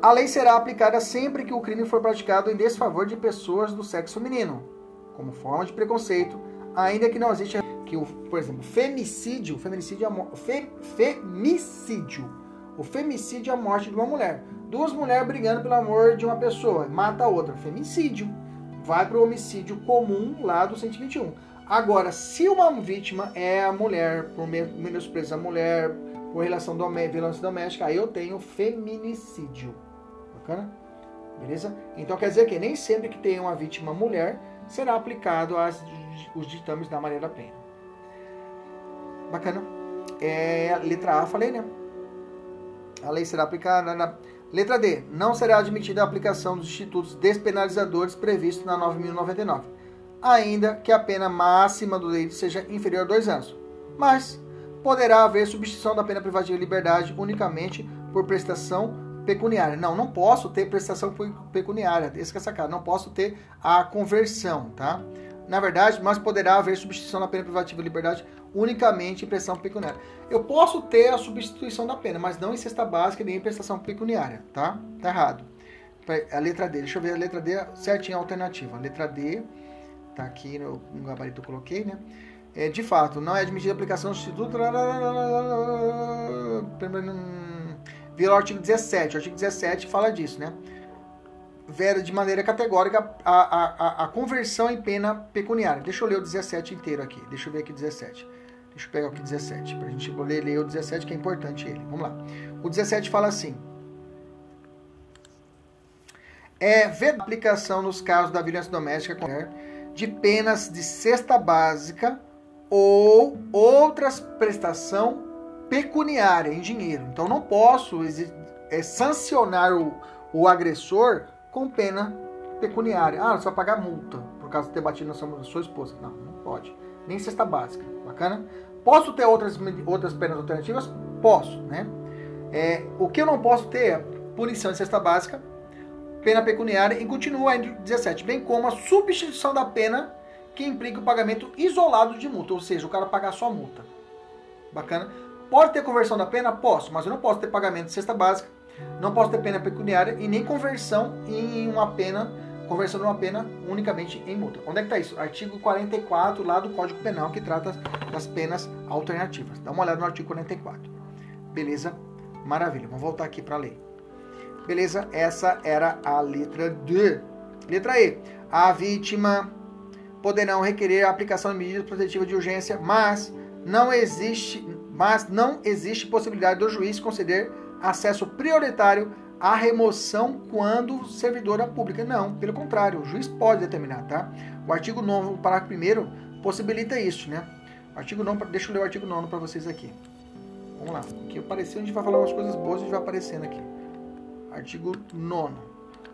A lei será aplicada sempre que o crime for praticado em desfavor de pessoas do sexo feminino, como forma de preconceito, ainda que não exista que o, por exemplo, femicídio, feminicídio, é fe, femicídio, o femicídio é a morte de uma mulher. Duas mulheres brigando pelo amor de uma pessoa, mata a outra, femicídio. Vai para o homicídio comum lá do 121. Agora, se uma vítima é a mulher, por menosprezo a mulher, por relação do violência doméstica, aí eu tenho feminicídio. Bacana? Beleza? Então quer dizer que nem sempre que tem uma vítima mulher será aplicado as, os ditames da Maria da Penha. Bacana? É, letra A, falei, né? A lei será aplicada na. Letra D. Não será admitida a aplicação dos institutos despenalizadores previstos na 9.099, ainda que a pena máxima do delito seja inferior a dois anos. Mas poderá haver substituição da pena privativa de liberdade unicamente por prestação pecuniária. Não, não posso ter prestação pecuniária. Esse que é sacado. Não posso ter a conversão, tá? Na verdade, mas poderá haver substituição da pena privativa de liberdade unicamente em prestação pecuniária. Eu posso ter a substituição da pena, mas não em cesta básica nem em prestação pecuniária, tá? Tá errado. A letra D, deixa eu ver a letra D certinha a alternativa. A letra D, tá aqui no, gabarito que eu coloquei, né? É, de fato, não é admitida a aplicação do Instituto vira o artigo 17. O artigo 17 fala disso, né? Vera de maneira categórica a, a, a, conversão em pena pecuniária. Deixa eu ler o 17 inteiro aqui. Deixa eu ver aqui o 17. Deixa eu pegar aqui o 17, pra gente ler, ler o 17, que é importante ele. Vamos lá. O 17 fala assim. É ver aplicação nos casos da violência doméstica de penas de cesta básica ou outras prestação pecuniária, em dinheiro. Então não posso é, sancionar o, o agressor com pena pecuniária. Ah, vai pagar multa por causa de ter batido na sua, sua esposa. Não, não pode. Nem cesta básica. Bacana? Posso ter outras, outras penas alternativas? Posso, né? É, o que eu não posso ter é punição de cesta básica, pena pecuniária e continua ainda 17, bem como a substituição da pena que implica o pagamento isolado de multa, ou seja, o cara pagar só multa. Bacana? Pode ter conversão da pena? Posso, mas eu não posso ter pagamento de cesta básica, não posso ter pena pecuniária e nem conversão em uma pena, conversão de uma pena unicamente em multa. Onde é que está isso? Artigo 44 lá do Código Penal que trata das penas alternativas. Dá uma olhada no artigo 44. Beleza? Maravilha. Vamos voltar aqui para a lei. Beleza? Essa era a letra D. Letra E. A vítima poderão requerer a aplicação de medidas protetivas de urgência, mas não existe mas não existe possibilidade do juiz conceder acesso prioritário à remoção quando servidora pública. Não, pelo contrário, o juiz pode determinar, tá? O artigo 9, parágrafo 1 possibilita isso, né? artigo 9, deixa eu ler o artigo 9 para vocês aqui. Vamos lá, aqui apareceu, a gente vai falar umas coisas boas, gente vai aparecendo aqui. Artigo 9.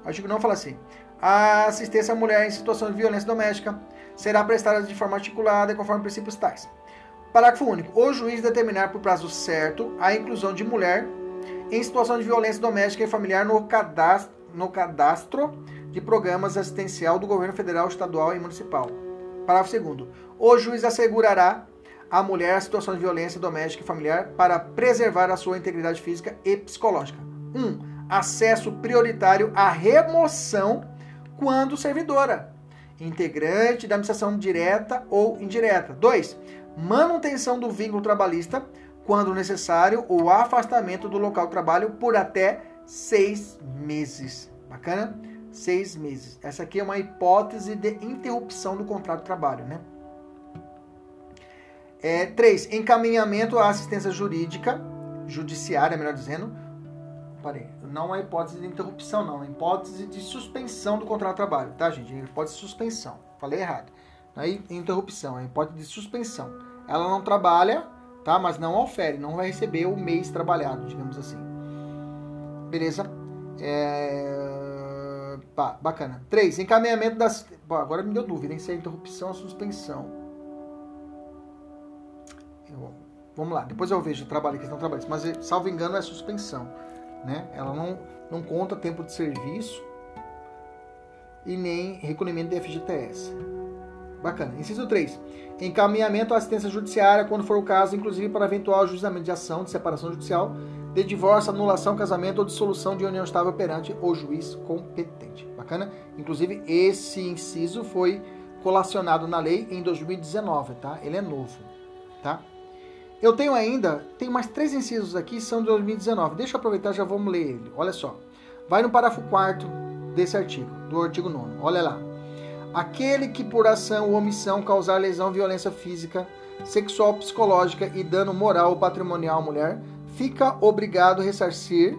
O artigo 9 fala assim: a assistência à mulher em situação de violência doméstica será prestada de forma articulada conforme princípios tais. Parágrafo único. O juiz determinar por prazo certo a inclusão de mulher em situação de violência doméstica e familiar no cadastro, no cadastro de programas assistencial do governo federal, estadual e municipal. Parágrafo 2 O juiz assegurará à mulher a situação de violência doméstica e familiar para preservar a sua integridade física e psicológica. 1. Um, acesso prioritário à remoção quando servidora, integrante da administração direta ou indireta. 2. Manutenção do vínculo trabalhista quando necessário o afastamento do local de trabalho por até seis meses. Bacana? seis meses. Essa aqui é uma hipótese de interrupção do contrato de trabalho, né? É, três, encaminhamento à assistência jurídica, judiciária, melhor dizendo. Parei, não é hipótese de interrupção, não. É hipótese de suspensão do contrato de trabalho, tá, gente? É hipótese de suspensão. Falei errado. Não é interrupção, é hipótese de suspensão. Ela não trabalha, tá? Mas não ofere, não vai receber o mês trabalhado, digamos assim. Beleza? É Pá, bacana. 3. Encaminhamento das. Agora me deu dúvida, hein? Se é interrupção ou suspensão. Eu... Vamos lá, depois eu vejo o trabalho, questão trabalhista. Mas, salvo engano, é suspensão. Né? Ela não, não conta tempo de serviço e nem recolhimento de FGTS. Bacana. Inciso 3. Encaminhamento à assistência judiciária, quando for o caso, inclusive para eventual ajuizamento de ação de separação judicial de divórcio, anulação, casamento ou dissolução de união estável perante o juiz competente. Bacana? Inclusive, esse inciso foi colacionado na lei em 2019, tá? Ele é novo, tá? Eu tenho ainda, tem mais três incisos aqui, são de 2019. Deixa eu aproveitar, já vamos ler ele. Olha só. Vai no parágrafo 4 desse artigo, do artigo 9. Olha lá. Aquele que por ação ou omissão causar lesão, violência física, sexual, psicológica e dano moral ou patrimonial à mulher, fica obrigado a ressarcir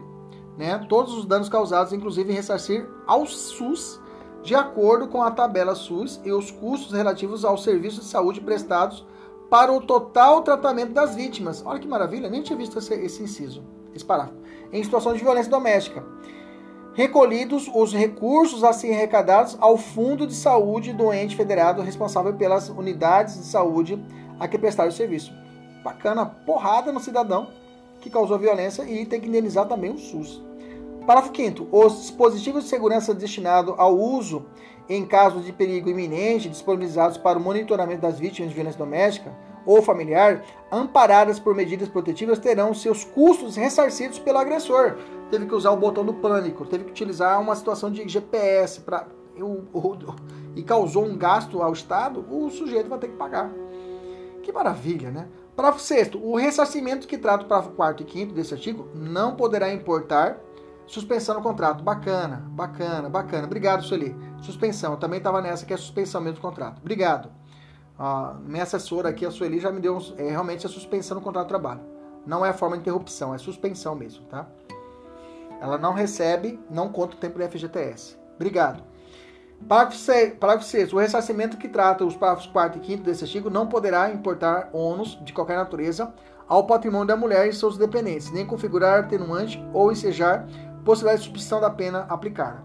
né, todos os danos causados, inclusive ressarcir ao SUS, de acordo com a tabela SUS e os custos relativos aos serviços de saúde prestados para o total tratamento das vítimas. Olha que maravilha, nem tinha visto esse, esse inciso, esse parágrafo. Em situação de violência doméstica. Recolhidos os recursos assim arrecadados ao Fundo de Saúde do ente federado responsável pelas unidades de saúde a que prestar o serviço. Bacana, porrada no cidadão que causou violência e tem que indenizar também o SUS. Parágrafo 5 Os dispositivos de segurança destinados ao uso em caso de perigo iminente, disponibilizados para o monitoramento das vítimas de violência doméstica ou familiar, amparadas por medidas protetivas, terão seus custos ressarcidos pelo agressor. Teve que usar o botão do pânico, teve que utilizar uma situação de GPS para e causou um gasto ao Estado, o sujeito vai ter que pagar. Que maravilha, né? Parágrafo 6 o ressarcimento que trata o parágrafo 4 e 5 desse artigo não poderá importar suspensão no contrato. Bacana, bacana, bacana. Obrigado, Sueli. Suspensão, eu também estava nessa que é suspensão mesmo do contrato. Obrigado. Ah, minha assessora aqui, a Sueli, já me deu é, realmente a suspensão no contrato de trabalho. Não é a forma de interrupção, é suspensão mesmo, tá? Ela não recebe, não conta o tempo do FGTS. Obrigado. Parágrafo 6, parágrafo 6. O ressarcimento que trata os parágrafos 4 e 5 desse artigo não poderá importar ônus de qualquer natureza ao patrimônio da mulher e seus dependentes, nem configurar atenuante ou ensejar possibilidade de suspensão da pena aplicada.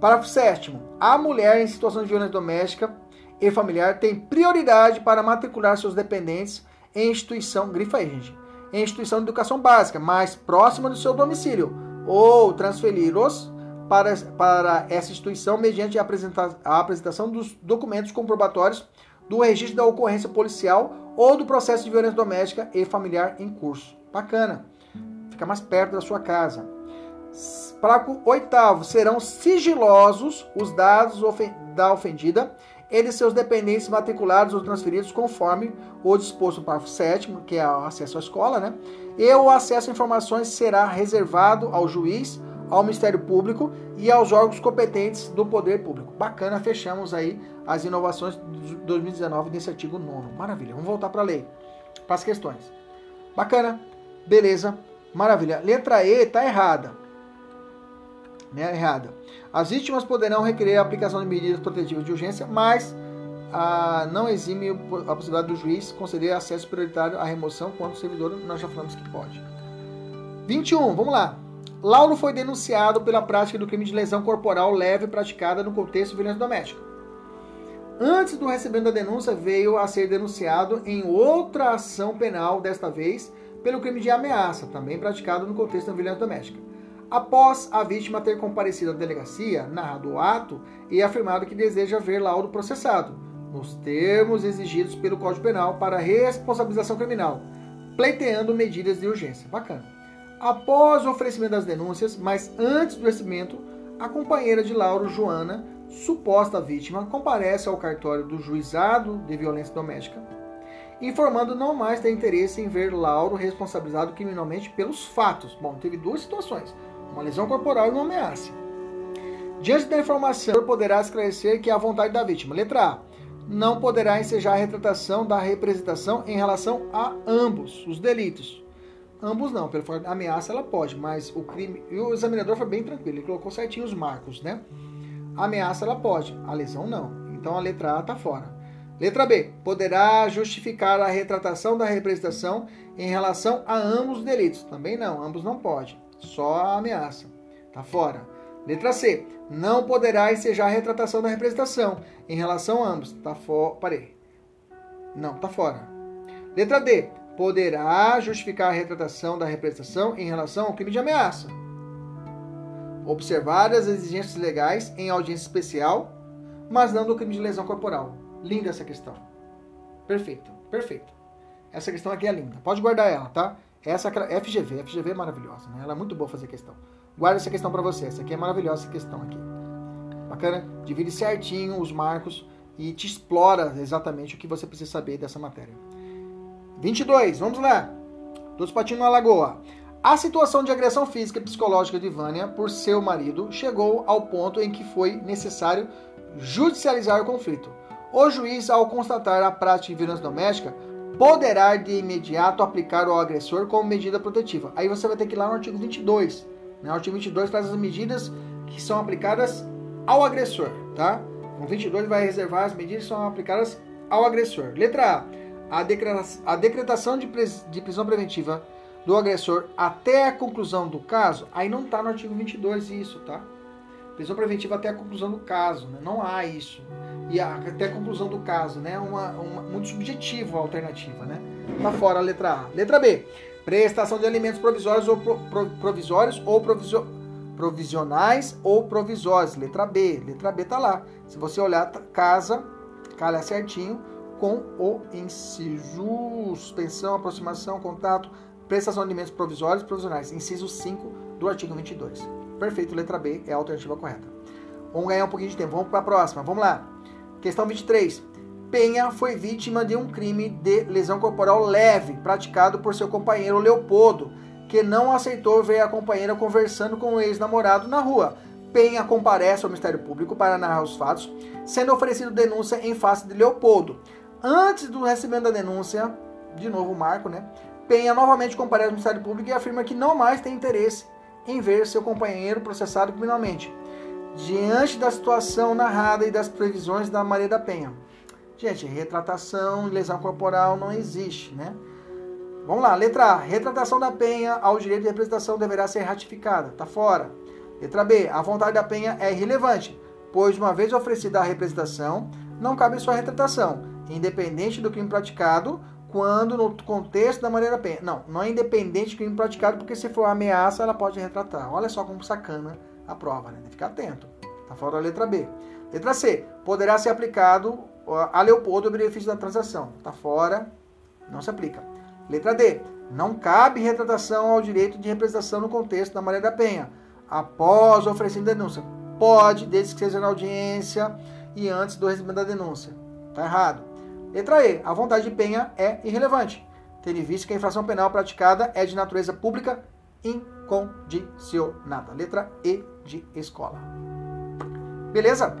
Parágrafo 7. A mulher em situação de violência doméstica e familiar tem prioridade para matricular seus dependentes em instituição, grifa aí, gente, em instituição de educação básica, mais próxima do seu domicílio, ou transferi-los para, para essa instituição mediante a, apresenta, a apresentação dos documentos comprobatórios do registro da ocorrência policial ou do processo de violência doméstica e familiar em curso. Bacana. Fica mais perto da sua casa. Parágrafo oitavo. Serão sigilosos os dados da ofendida e de seus dependentes matriculados ou transferidos conforme o disposto no parágrafo 7 que é o acesso à escola, né? E o acesso a informações será reservado ao juiz ao Ministério Público e aos órgãos competentes do Poder Público. Bacana, fechamos aí as inovações de 2019 nesse artigo 9. Maravilha, vamos voltar para a lei, para as questões. Bacana, beleza, maravilha. Letra E está errada. Né, errada. As vítimas poderão requerer a aplicação de medidas protetivas de urgência, mas ah, não exime a possibilidade do juiz conceder acesso prioritário à remoção quando o servidor, nós já falamos que pode. 21, vamos lá. Laulo foi denunciado pela prática do crime de lesão corporal leve praticada no contexto de violência doméstica. antes do recebimento da denúncia, veio a ser denunciado em outra ação penal, desta vez pelo crime de ameaça, também praticado no contexto da violência doméstica. Após a vítima ter comparecido à delegacia, narrado o ato e afirmado que deseja ver laudo processado, nos termos exigidos pelo Código Penal para responsabilização criminal, pleiteando medidas de urgência. Bacana. Após o oferecimento das denúncias, mas antes do recebimento, a companheira de Lauro, Joana, suposta vítima, comparece ao cartório do juizado de violência doméstica, informando não mais ter interesse em ver Lauro responsabilizado criminalmente pelos fatos. Bom, teve duas situações uma lesão corporal e uma ameaça. Diante da informação, poderá esclarecer que é a vontade da vítima. Letra A. Não poderá ensejar a retratação da representação em relação a ambos os delitos. Ambos não, pelo ameaça ela pode, mas o crime. E o examinador foi bem tranquilo, ele colocou certinho os marcos, né? A ameaça ela pode, a lesão não. Então a letra A está fora. Letra B. Poderá justificar a retratação da representação em relação a ambos os delitos. Também não, ambos não pode. Só a ameaça. Tá fora. Letra C. Não poderá ensejar a retratação da representação em relação a ambos. Tá fora. Parei. Não, tá fora. Letra D. Poderá justificar a retratação da representação em relação ao crime de ameaça. Observar as exigências legais em audiência especial, mas não do crime de lesão corporal. Linda essa questão. Perfeito, perfeito. Essa questão aqui é linda. Pode guardar ela, tá? Essa FGV, FGV é maravilhosa, né? Ela é muito boa fazer questão. Guarda essa questão para você. Essa aqui é maravilhosa essa questão aqui. Bacana? Divide certinho os marcos e te explora exatamente o que você precisa saber dessa matéria. 22, vamos lá. Dos patinhos na lagoa. A situação de agressão física e psicológica de Vânia por seu marido chegou ao ponto em que foi necessário judicializar o conflito. O juiz, ao constatar a prática de violência doméstica, poderá de imediato aplicar ao agressor como medida protetiva. Aí você vai ter que ir lá no artigo 22. Né? O artigo 22 traz as medidas que são aplicadas ao agressor, tá? O 22 vai reservar as medidas que são aplicadas ao agressor. Letra A. A decretação de prisão preventiva do agressor até a conclusão do caso, aí não está no artigo 22 isso, tá? Prisão preventiva até a conclusão do caso, né? não há isso e a, até a conclusão do caso, né? Uma, uma, muito subjetivo a alternativa, né? Tá fora a letra A. Letra B. Prestação de alimentos provisórios ou pro, pro, provisórios ou provisio, provisionais ou provisórios. Letra B. Letra B tá lá. Se você olhar, casa, calha certinho com o inciso suspensão, aproximação, contato, prestação de alimentos provisórios provisionais. Inciso 5 do artigo 22. Perfeito, letra B é a alternativa correta. Vamos ganhar um pouquinho de tempo. Vamos para a próxima. Vamos lá. Questão 23. Penha foi vítima de um crime de lesão corporal leve praticado por seu companheiro Leopoldo, que não aceitou ver a companheira conversando com o ex-namorado na rua. Penha comparece ao Ministério Público para narrar os fatos, sendo oferecido denúncia em face de Leopoldo. Antes do recebimento da denúncia, de novo o Marco, né? Penha novamente comparece ao Ministério Público e afirma que não mais tem interesse em ver seu companheiro processado criminalmente diante da situação narrada e das previsões da Maria da Penha. Gente, retratação e lesão corporal não existe, né? Vamos lá, letra A. Retratação da penha ao direito de representação deverá ser ratificada. Tá fora. Letra B. A vontade da penha é irrelevante, pois uma vez oferecida a representação, não cabe sua retratação, independente do crime praticado, quando no contexto da da Penha. Não, não é independente do crime praticado, porque se for ameaça, ela pode retratar. Olha só como sacana a prova, né? Tem que ficar atento. Tá fora a letra B. Letra C. Poderá ser aplicado a Leopoldo o benefício da transação. Tá fora, não se aplica. Letra D. Não cabe retratação ao direito de representação no contexto da Maria da Penha. Após o oferecimento de denúncia. Pode, desde que seja na audiência e antes do recebimento da denúncia. Tá errado. Letra E. A vontade de penha é irrelevante, tendo em vista que a infração penal praticada é de natureza pública incondicionada. Letra E de escola. Beleza?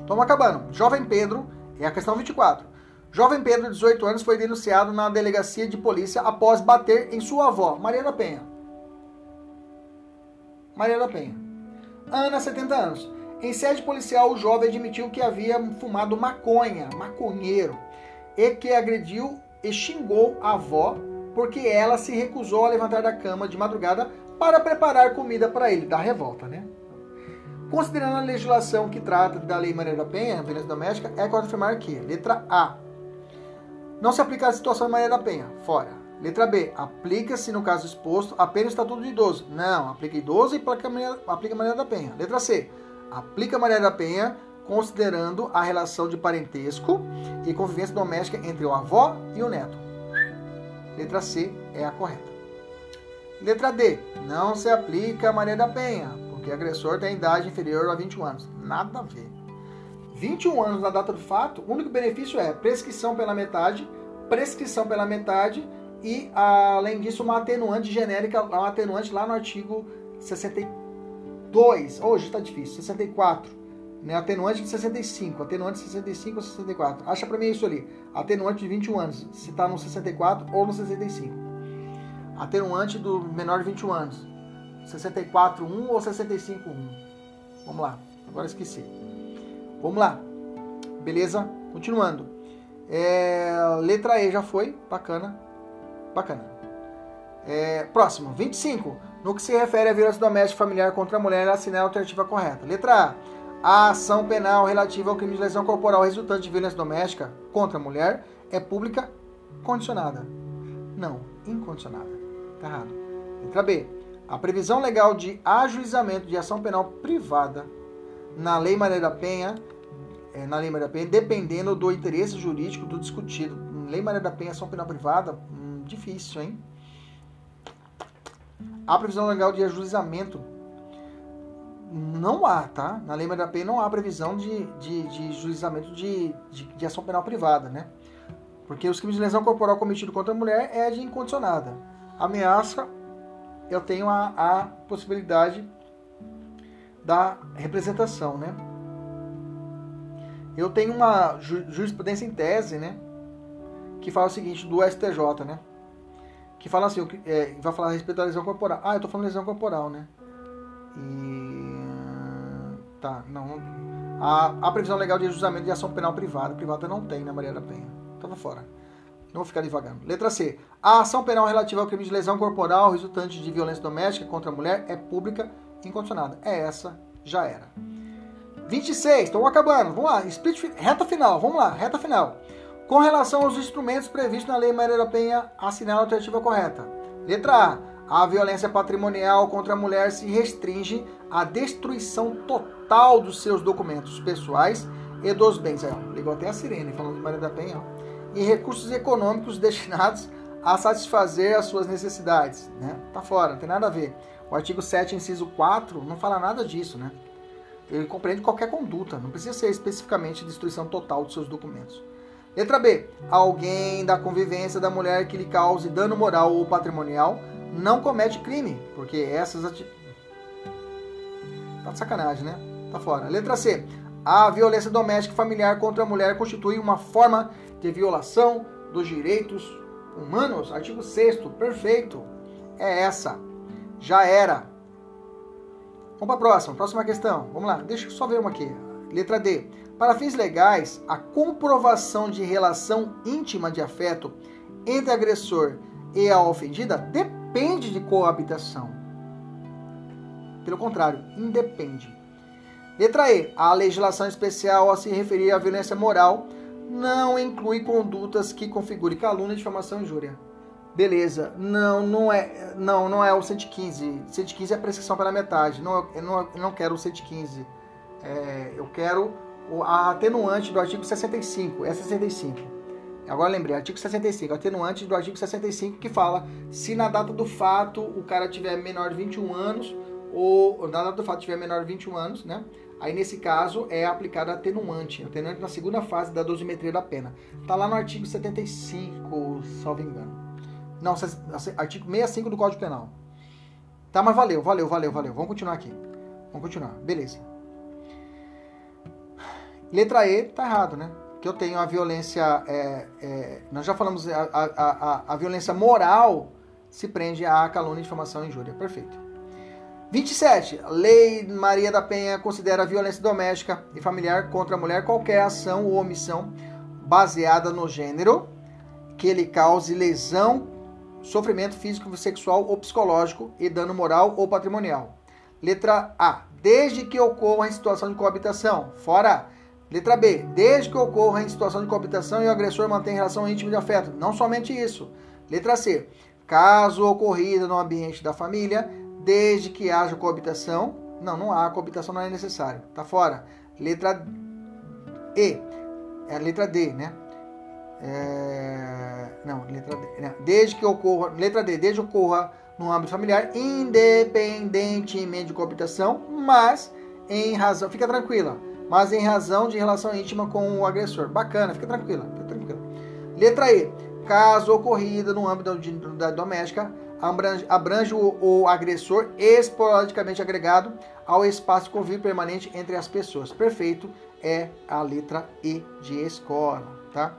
Estamos acabando. Jovem Pedro, é a questão 24. Jovem Pedro, de 18 anos, foi denunciado na delegacia de polícia após bater em sua avó, Maria da Penha. Maria da Penha. Ana, 70 anos. Em sede policial, o jovem admitiu que havia fumado maconha, maconheiro, e que agrediu e xingou a avó porque ela se recusou a levantar da cama de madrugada para preparar comida para ele, da revolta, né? Considerando a legislação que trata da Lei Maria da Penha, violência doméstica, é correto afirmar que, letra A, não se aplica a situação de Maria da Penha, fora. Letra B, aplica-se no caso exposto apenas o Estatuto do Idoso. Não, aplica idoso e aplica Maria da Penha. Letra C, aplica Maria da Penha considerando a relação de parentesco e convivência doméstica entre o avó e o neto. Letra C é a correta. Letra D, não se aplica a Maria da Penha, porque o agressor tem idade inferior a 21 anos. Nada a ver. 21 anos na data do fato, o único benefício é prescrição pela metade, prescrição pela metade e, além disso, uma atenuante genérica, uma atenuante lá no artigo 62. Hoje está difícil, 64. Né? Atenuante de 65, atenuante de 65 ou 64. Acha para mim isso ali. Atenuante de 21 anos, se está no 64 ou no 65. Atenuante do menor de 21 anos, 64 1 ou 65 1. Vamos lá, agora esqueci. Vamos lá. Beleza? Continuando. É, letra E já foi. Bacana. Bacana. É, próximo. 25. No que se refere à violência doméstica familiar contra a mulher, assinale a alternativa correta. Letra A. A ação penal relativa ao crime de lesão corporal resultante de violência doméstica contra a mulher é pública condicionada. Não, incondicionada. Está errado. Letra B. A previsão legal de ajuizamento de ação penal privada na Lei Maria da Penha, é, na Lei Maria da Penha, dependendo do interesse jurídico do discutido. Lei Maria da Penha, ação penal privada, hum, difícil, hein? A previsão legal de ajuizamento não há, tá? Na Lei Maria da Penha não há previsão de, de, de juizamento de, de, de, ação penal privada, né? Porque os crimes de lesão corporal cometido contra a mulher é de incondicionada. Ameaça, eu tenho a, a possibilidade da representação, né? Eu tenho uma ju jurisprudência em tese, né? Que fala o seguinte, do STJ, né? Que fala assim, é, vai falar a respeito da lesão corporal. Ah, eu tô falando lesão corporal, né? E... Tá, não... A, a previsão legal de julgamento de ação penal privada. Privada não tem na Maria da Penha. Tava fora. Não vou ficar devagando. Letra C. A ação penal relativa ao crime de lesão corporal resultante de violência doméstica contra a mulher é pública incondicionada. É essa, já era. 26, estou acabando. Vamos lá, split, reta final. Vamos lá, reta final. Com relação aos instrumentos previstos na Lei Maria da Penha, assinale a alternativa correta. Letra A. A violência patrimonial contra a mulher se restringe à destruição total dos seus documentos pessoais e dos bens. Aí, ó, ligou até a sirene falando de Maria da Penha. Ó, e recursos econômicos destinados a satisfazer as suas necessidades. Né? Tá fora, não tem nada a ver. O artigo 7, inciso 4, não fala nada disso, né? Ele compreende qualquer conduta, não precisa ser especificamente destruição total dos seus documentos. Letra B. Alguém da convivência da mulher que lhe cause dano moral ou patrimonial não comete crime, porque essas atitudes. Tá de sacanagem, né? Tá fora. Letra C. A violência doméstica familiar contra a mulher constitui uma forma de violação dos direitos humanos. Artigo 6 perfeito. É essa. Já era. Vamos para a próxima. Próxima questão. Vamos lá. Deixa eu só ver uma aqui. Letra D. Para fins legais, a comprovação de relação íntima de afeto entre agressor e a ofendida depende de coabitação. Pelo contrário, independe. Letra E. A legislação especial a se referir à violência moral não inclui condutas que configurem calúnia, difamação e injúria. Beleza, não, não é, não, não é o 115. 115 é a prescrição pela metade. Não, eu não, eu não quero o 115. É, eu quero a atenuante do artigo 65. É 65. Agora lembrei, artigo 65, atenuante do artigo 65 que fala se na data do fato o cara tiver menor de 21 anos ou na data do fato tiver menor de 21 anos, né? Aí nesse caso é aplicada atenuante, atenuante na segunda fase da dosimetria da pena. Tá lá no artigo 75, salvo engano. Não, artigo 65 do Código Penal. Tá, mas valeu, valeu, valeu, valeu. Vamos continuar aqui. Vamos continuar. Beleza. Letra E tá errado, né? Que eu tenho a violência. É, é, nós já falamos, a, a, a, a, violência moral se prende à calúnia, difamação e injúria. Perfeito. 27. Lei Maria da Penha considera a violência doméstica e familiar contra a mulher qualquer ação ou omissão baseada no gênero que lhe cause lesão sofrimento físico, sexual ou psicológico e dano moral ou patrimonial. Letra A. Desde que ocorra em situação de coabitação. Fora. Letra B. Desde que ocorra em situação de coabitação e o agressor mantém relação íntima de afeto. Não somente isso. Letra C. Caso ocorrida no ambiente da família, desde que haja coabitação. Não, não há. Coabitação não é necessário. Tá fora. Letra E. É a letra D, né? É... Não, letra D. Né? Desde que ocorra. Letra D. Desde que ocorra no âmbito familiar, independentemente de coabitação, mas em razão. Fica tranquila. Mas em razão de relação íntima com o agressor. Bacana, fica tranquila. Fica tranquila. Letra E. Caso ocorrida no âmbito da doméstica, abrange, abrange o, o, agressor esporadicamente agregado ao espaço de convívio permanente entre as pessoas. Perfeito é a letra E de escola, tá?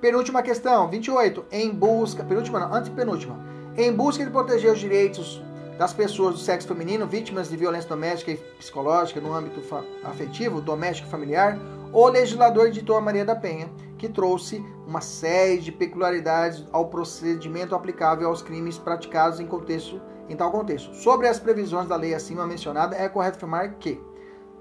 Penúltima questão, 28. Em busca, penúltima não, antepenúltima. Em busca de proteger os direitos das pessoas do sexo feminino vítimas de violência doméstica e psicológica no âmbito afetivo, doméstico e familiar, o legislador editou a Maria da Penha, que trouxe uma série de peculiaridades ao procedimento aplicável aos crimes praticados em, contexto, em tal contexto. Sobre as previsões da lei acima mencionada, é correto afirmar que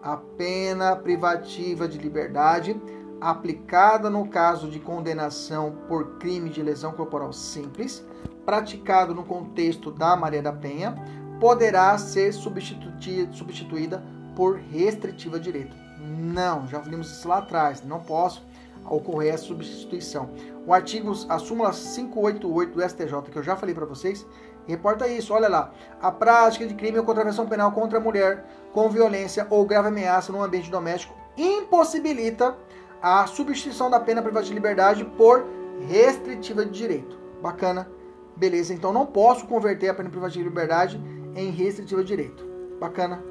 a pena privativa de liberdade aplicada no caso de condenação por crime de lesão corporal simples praticado no contexto da Maria da Penha poderá ser substituída por restritiva de direito. Não, já vimos isso lá atrás, não posso ocorrer a substituição. O artigo, a súmula 588 do STJ, que eu já falei para vocês, reporta isso, olha lá. A prática de crime ou contravenção penal contra a mulher com violência ou grave ameaça no ambiente doméstico impossibilita a substituição da pena privativa de liberdade por restritiva de direito. Bacana Beleza, então não posso converter a pena privativa de liberdade em restritiva de direito. Bacana?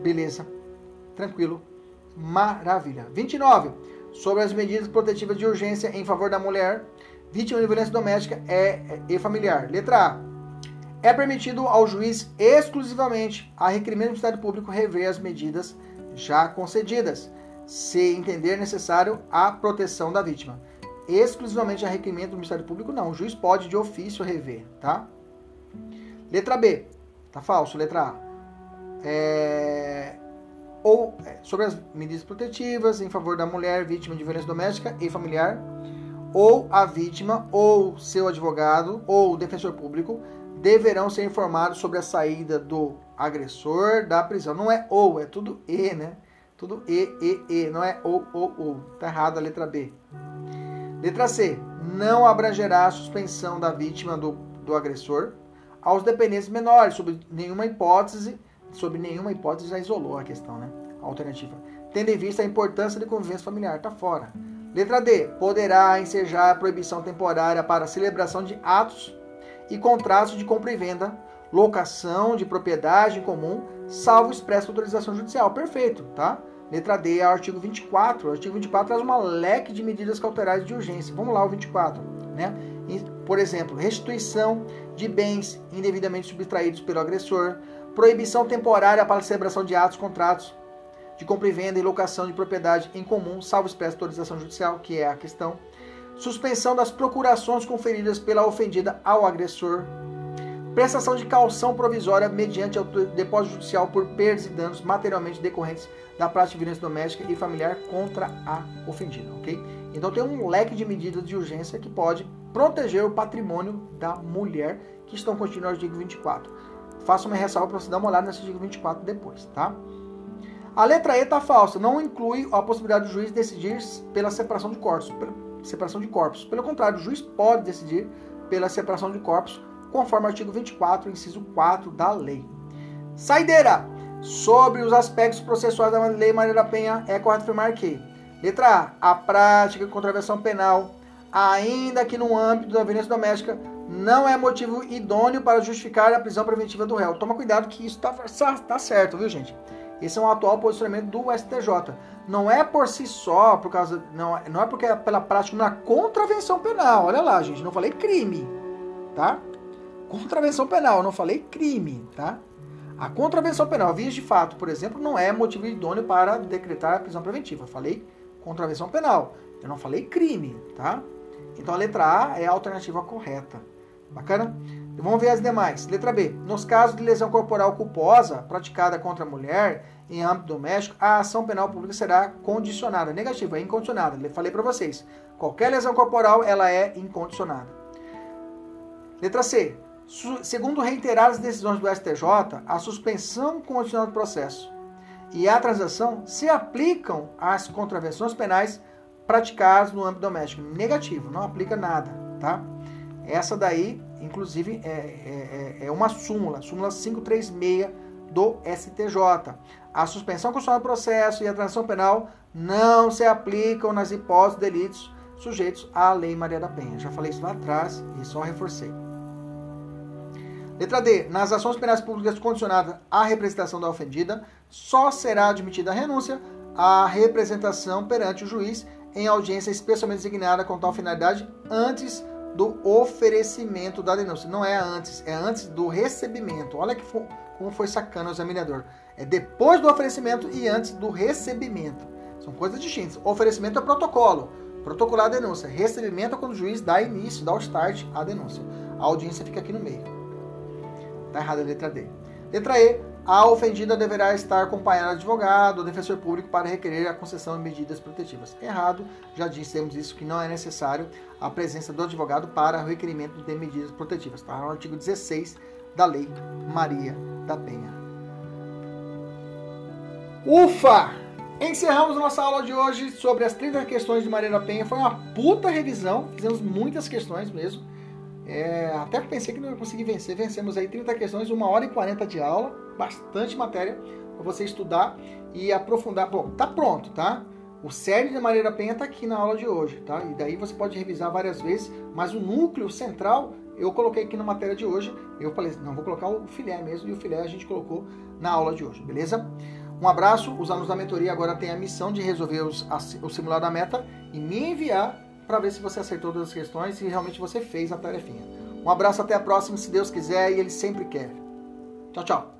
Beleza. Tranquilo. Maravilha. 29. Sobre as medidas protetivas de urgência em favor da mulher vítima de violência doméstica é, e familiar. Letra A. É permitido ao juiz exclusivamente, a requerimento do Ministério Público, rever as medidas já concedidas, se entender necessário a proteção da vítima exclusivamente a requerimento do Ministério Público, não. O juiz pode de ofício rever, tá? Letra B. Tá falso. Letra A. É... Ou é, sobre as medidas protetivas em favor da mulher vítima de violência doméstica e familiar, ou a vítima, ou seu advogado, ou defensor público deverão ser informados sobre a saída do agressor da prisão. Não é ou, é tudo e, né? Tudo e, e, e. Não é ou, ou, ou. Tá errado a letra B. Letra C. Não abrangerá a suspensão da vítima do, do agressor aos dependentes menores, sob nenhuma hipótese, sob nenhuma hipótese já isolou a questão, né? Alternativa. Tendo em vista a importância de convivência familiar, tá fora. Letra D. Poderá ensejar a proibição temporária para celebração de atos e contratos de compra e venda, locação de propriedade em comum, salvo expressa autorização judicial. Perfeito, tá? Letra D é o artigo 24. O artigo 24 traz uma leque de medidas cautelares de urgência. Vamos lá, o 24. Né? Por exemplo, restituição de bens indevidamente subtraídos pelo agressor, proibição temporária para a celebração de atos, contratos de compra e venda e locação de propriedade em comum, salvo expressa autorização judicial, que é a questão, suspensão das procurações conferidas pela ofendida ao agressor, prestação de calção provisória mediante depósito judicial por perdas e danos materialmente decorrentes da prática de violência doméstica e familiar contra a ofendida, ok? Então tem um leque de medidas de urgência que pode proteger o patrimônio da mulher que estão contidos no artigo 24. Faça uma ressalva para você dar uma olhada nesse artigo 24 depois, tá? A letra E está falsa, não inclui a possibilidade do juiz decidir pela separação de corpos. Separação de corpos. Pelo contrário, o juiz pode decidir pela separação de corpos, conforme o artigo 24, inciso 4 da lei. Saideira! Sobre os aspectos processuais da Lei Maria da Penha, é correto afirmar que, letra A, a prática de contravenção penal, ainda que no âmbito da violência doméstica, não é motivo idôneo para justificar a prisão preventiva do réu. Toma cuidado que isso está tá certo, viu, gente? Esse é um atual posicionamento do STJ. Não é por si só, por causa. Não, não é porque é pela prática na contravenção penal. Olha lá, gente. Não falei crime, tá? Contravenção penal, não falei crime, tá? A contravenção penal, vias de fato, por exemplo, não é motivo idôneo para decretar a prisão preventiva. Eu falei contravenção penal, eu não falei crime, tá? Então a letra A é a alternativa correta. Bacana? Vamos ver as demais. Letra B. Nos casos de lesão corporal culposa praticada contra a mulher em âmbito doméstico, a ação penal pública será condicionada. Negativa, é incondicionada. Eu falei para vocês. Qualquer lesão corporal, ela é incondicionada. Letra C. Segundo reiteradas decisões do STJ, a suspensão condicional do processo e a transação se aplicam às contravenções penais praticadas no âmbito doméstico. Negativo, não aplica nada, tá? Essa daí, inclusive, é, é, é, é uma súmula, súmula 536 do STJ. A suspensão constitucional do processo e a transação penal não se aplicam nas hipóteses de delitos sujeitos à Lei Maria da Penha. Já falei isso lá atrás e só reforcei. Letra D. Nas ações penais públicas condicionadas à representação da ofendida, só será admitida a renúncia à representação perante o juiz em audiência especialmente designada com tal finalidade antes do oferecimento da denúncia. Não é antes, é antes do recebimento. Olha que como foi sacana o examinador. É depois do oferecimento e antes do recebimento. São coisas distintas. Oferecimento é protocolo, protocolar a denúncia. Recebimento é quando o juiz dá início, dá o start à denúncia. A audiência fica aqui no meio. Está errada a letra D. Letra E. A ofendida deverá estar acompanhada de advogado ou defensor público para requerer a concessão de medidas protetivas. Errado, já dissemos isso, que não é necessário a presença do advogado para o requerimento de medidas protetivas. Está no artigo 16 da Lei Maria da Penha. Ufa! Encerramos nossa aula de hoje sobre as 30 questões de Maria da Penha. Foi uma puta revisão, fizemos muitas questões mesmo. É, até pensei que não ia conseguir vencer. Vencemos aí 30 questões, uma hora e 40 de aula bastante matéria para você estudar e aprofundar. Bom, tá pronto, tá? O cerne de Maria Penha está aqui na aula de hoje, tá? E daí você pode revisar várias vezes, mas o núcleo central eu coloquei aqui na matéria de hoje. Eu falei, não, vou colocar o filé mesmo, e o filé a gente colocou na aula de hoje, beleza? Um abraço, os alunos da mentoria agora têm a missão de resolver os, a, o simulado da meta e me enviar para ver se você acertou todas as questões e realmente você fez a tarefinha. Um abraço, até a próxima, se Deus quiser e Ele sempre quer. Tchau, tchau.